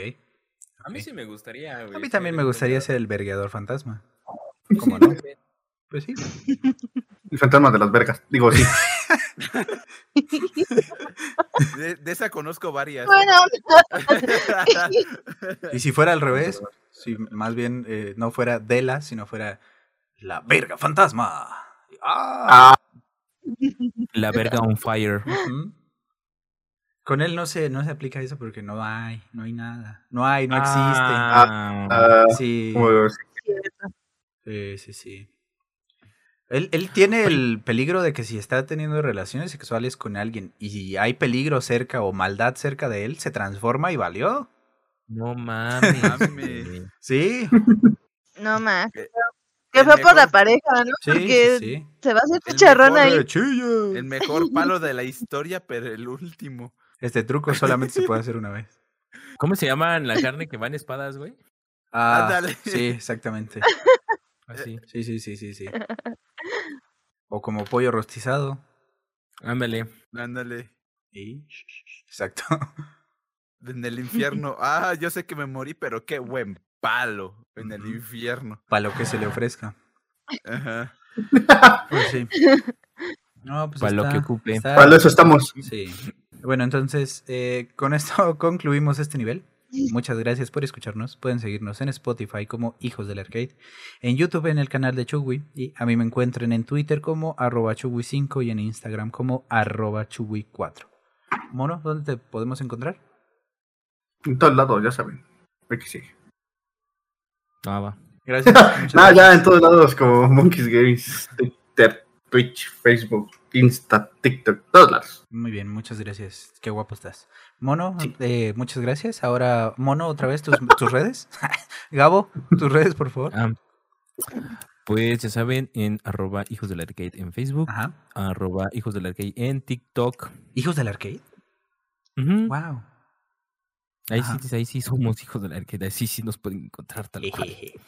A mí sí me gustaría. A mí también me gustaría ser el vergueador fantasma. ¿Cómo no? Pues sí. El fantasma de las vergas. Digo, sí. De, de esa conozco varias. Bueno, Y si fuera al revés, si más bien eh, no fuera Dela, sino fuera la verga fantasma. ¡Ah! La verga on fire. Con él no se, no se aplica eso porque no hay, no hay nada. No hay, no existe. Ah, Ah, Sí, sí, sí, sí. Él, él tiene el peligro de que si está teniendo relaciones sexuales con alguien y hay peligro cerca o maldad cerca de él, se transforma y valió. no mames. Sí, no más. Eh, Que fue por la pareja, ¿no? sí, Porque sí, sí. se va a hacer chicharrón ahí. El mejor palo de la historia, pero el último. Este truco solamente se puede hacer una vez. ¿Cómo se llaman la carne que van espadas, güey? Ah, Ándale. sí, exactamente. Así. Sí, sí, sí, sí, sí. O como pollo rostizado. Ándale. Ándale. Y... Exacto. En el infierno. Ah, yo sé que me morí, pero qué buen palo. En el infierno. Para lo que se le ofrezca. Ajá. Pues sí. No, pues Para lo que está- ocupe. está- Para eso estamos. Sí. Bueno, entonces, eh, con esto concluimos este nivel. muchas gracias por escucharnos. Pueden seguirnos en Spotify como Hijos del Arcade, en YouTube en el canal de Chugui y a mí me encuentren en Twitter como arroba chugui5 y en Instagram como arroba chugui4. Mono, ¿dónde te podemos encontrar? En todos lados, ya saben. Aquí sí. Ah, va. Gracias. muchas Ah, ya gracias. en todos lados, como Monkeys Games, Twitter, Twitch, Facebook, Insta, TikTok, todos lados. Muy bien, muchas gracias. Qué guapo estás. Mono, Sí. eh, muchas gracias. Ahora, Mono, otra vez tus, tus redes. Gabo, tus redes, por favor. Ah, pues ya saben, en arroba hijos del arcade en Facebook, Ajá. arroba hijos del arcade en TikTok. Hijos del Arcade. Wow. Ahí Ajá. sí, ahí sí somos hijos del arcade, ahí sí, sí nos pueden encontrar tal cual.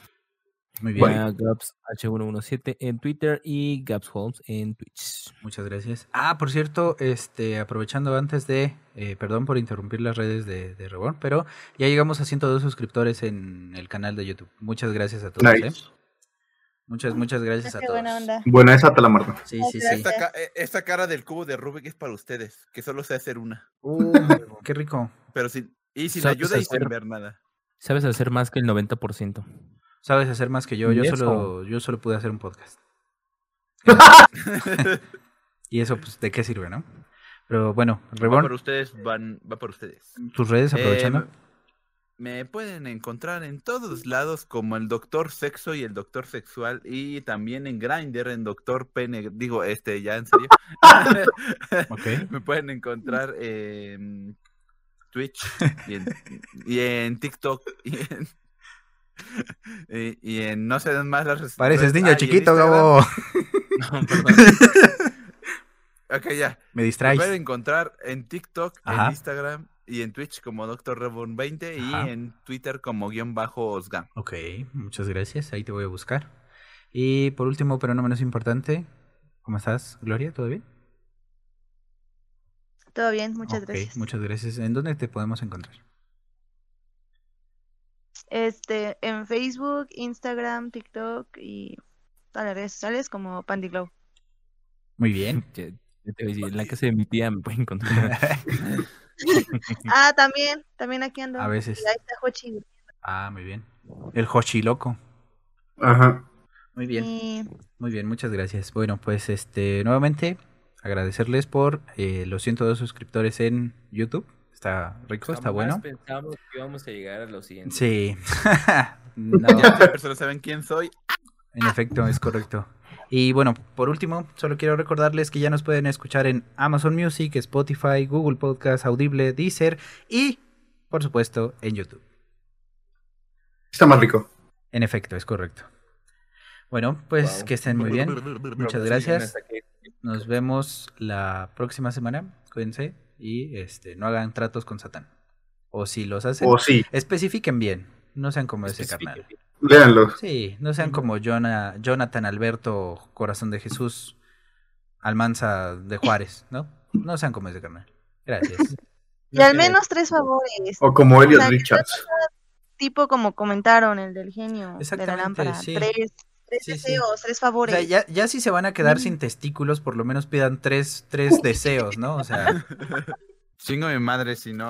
Muy bien. Ya, Gabs H117 en Twitter y Gabs Holmes en Twitch. Muchas gracias. Ah, por cierto, este, aprovechando antes de, eh, perdón por interrumpir las redes de, de Reborn, pero ya llegamos a 102 suscriptores en el canal de YouTube. Muchas gracias a todos. ¿eh? Muchas, muchas gracias a todos. buena onda. Buena, esa te la marco. Sí, sí, sí. Gracias. Esta, ca- eh, esta cara del cubo de Rubik es para ustedes, que solo sé hacer una. Uh, qué rico. Pero sin, y sin ¿Sabes ayuda y sin ver nada. Sabes hacer más que el 90%. Sabes hacer más que yo. Yo solo, yo solo pude hacer un podcast. y eso, pues, ¿de qué sirve, no? Pero bueno, Va Reborn, por ustedes, van, va por ustedes. tus redes aprovechando. Eh, me pueden encontrar en todos lados como el Doctor Sexo y el Doctor Sexual y también en Grindr en Doctor Pene, digo, este, ya en serio. ok. me pueden encontrar en Twitch y en, y en TikTok y en, y, y en no sé más las Pareces niño ah, chiquito. Gabo. No, perdón. Ok, ya. Me Me distraes. pueden encontrar en TikTok, Ajá. en Instagram y en Twitch como Dr. Reborn 20 Ajá. y en Twitter como guion bajo Osgam. Ok, muchas gracias. Ahí te voy a buscar. Y por último, pero no menos importante, ¿cómo estás, Gloria? ¿Todo bien? Todo bien, muchas Ok, gracias. Muchas gracias. ¿En dónde te podemos encontrar? Este, en Facebook, Instagram, TikTok y todas las redes sociales como Pandy Glow. Muy bien. Ya- ya te voy a decir, en la casa de mi tía me pueden encontrar. Ah, también, también aquí ando. A veces. Y ahí está Hochi. Ah, muy bien. El Hoshi loco. Ajá. Muy bien. Muy bien, muchas gracias. Bueno, pues este, nuevamente agradecerles por eh, los 102 suscriptores en YouTube. Está rico, está bueno. Pensamos que íbamos a llegar a los siguientes. Sí. No, Ya las personas saben quién soy. en efecto, es correcto. Y bueno, por último, solo quiero recordarles que ya nos pueden escuchar en Amazon Music, Spotify, Google Podcast, Audible, Deezer y, por supuesto, en YouTube. Está más rico. En efecto, es correcto. Bueno, pues Wow. que estén muy bien. Muchas Sí, gracias. Nos vemos la próxima semana. Cuídense y este, no hagan tratos con Satán. O si los hacen, O sí, especifiquen bien. No sean como ese carnal. léanlo. Sí, no sean como Jona- Jonathan Alberto Corazón de Jesús Almanza de Juárez, ¿no? No sean como ese carnal. Gracias. Y al menos tres favores. O como Elliot Richards. Tipo como comentaron el del genio de la lámpara. sí. Tres, tres Sí, sí. deseos, tres O favores. sea, ya, ya si se van a quedar sin testículos, por lo menos pidan tres, tres deseos, ¿no? O sea, Chingo mi madre si no.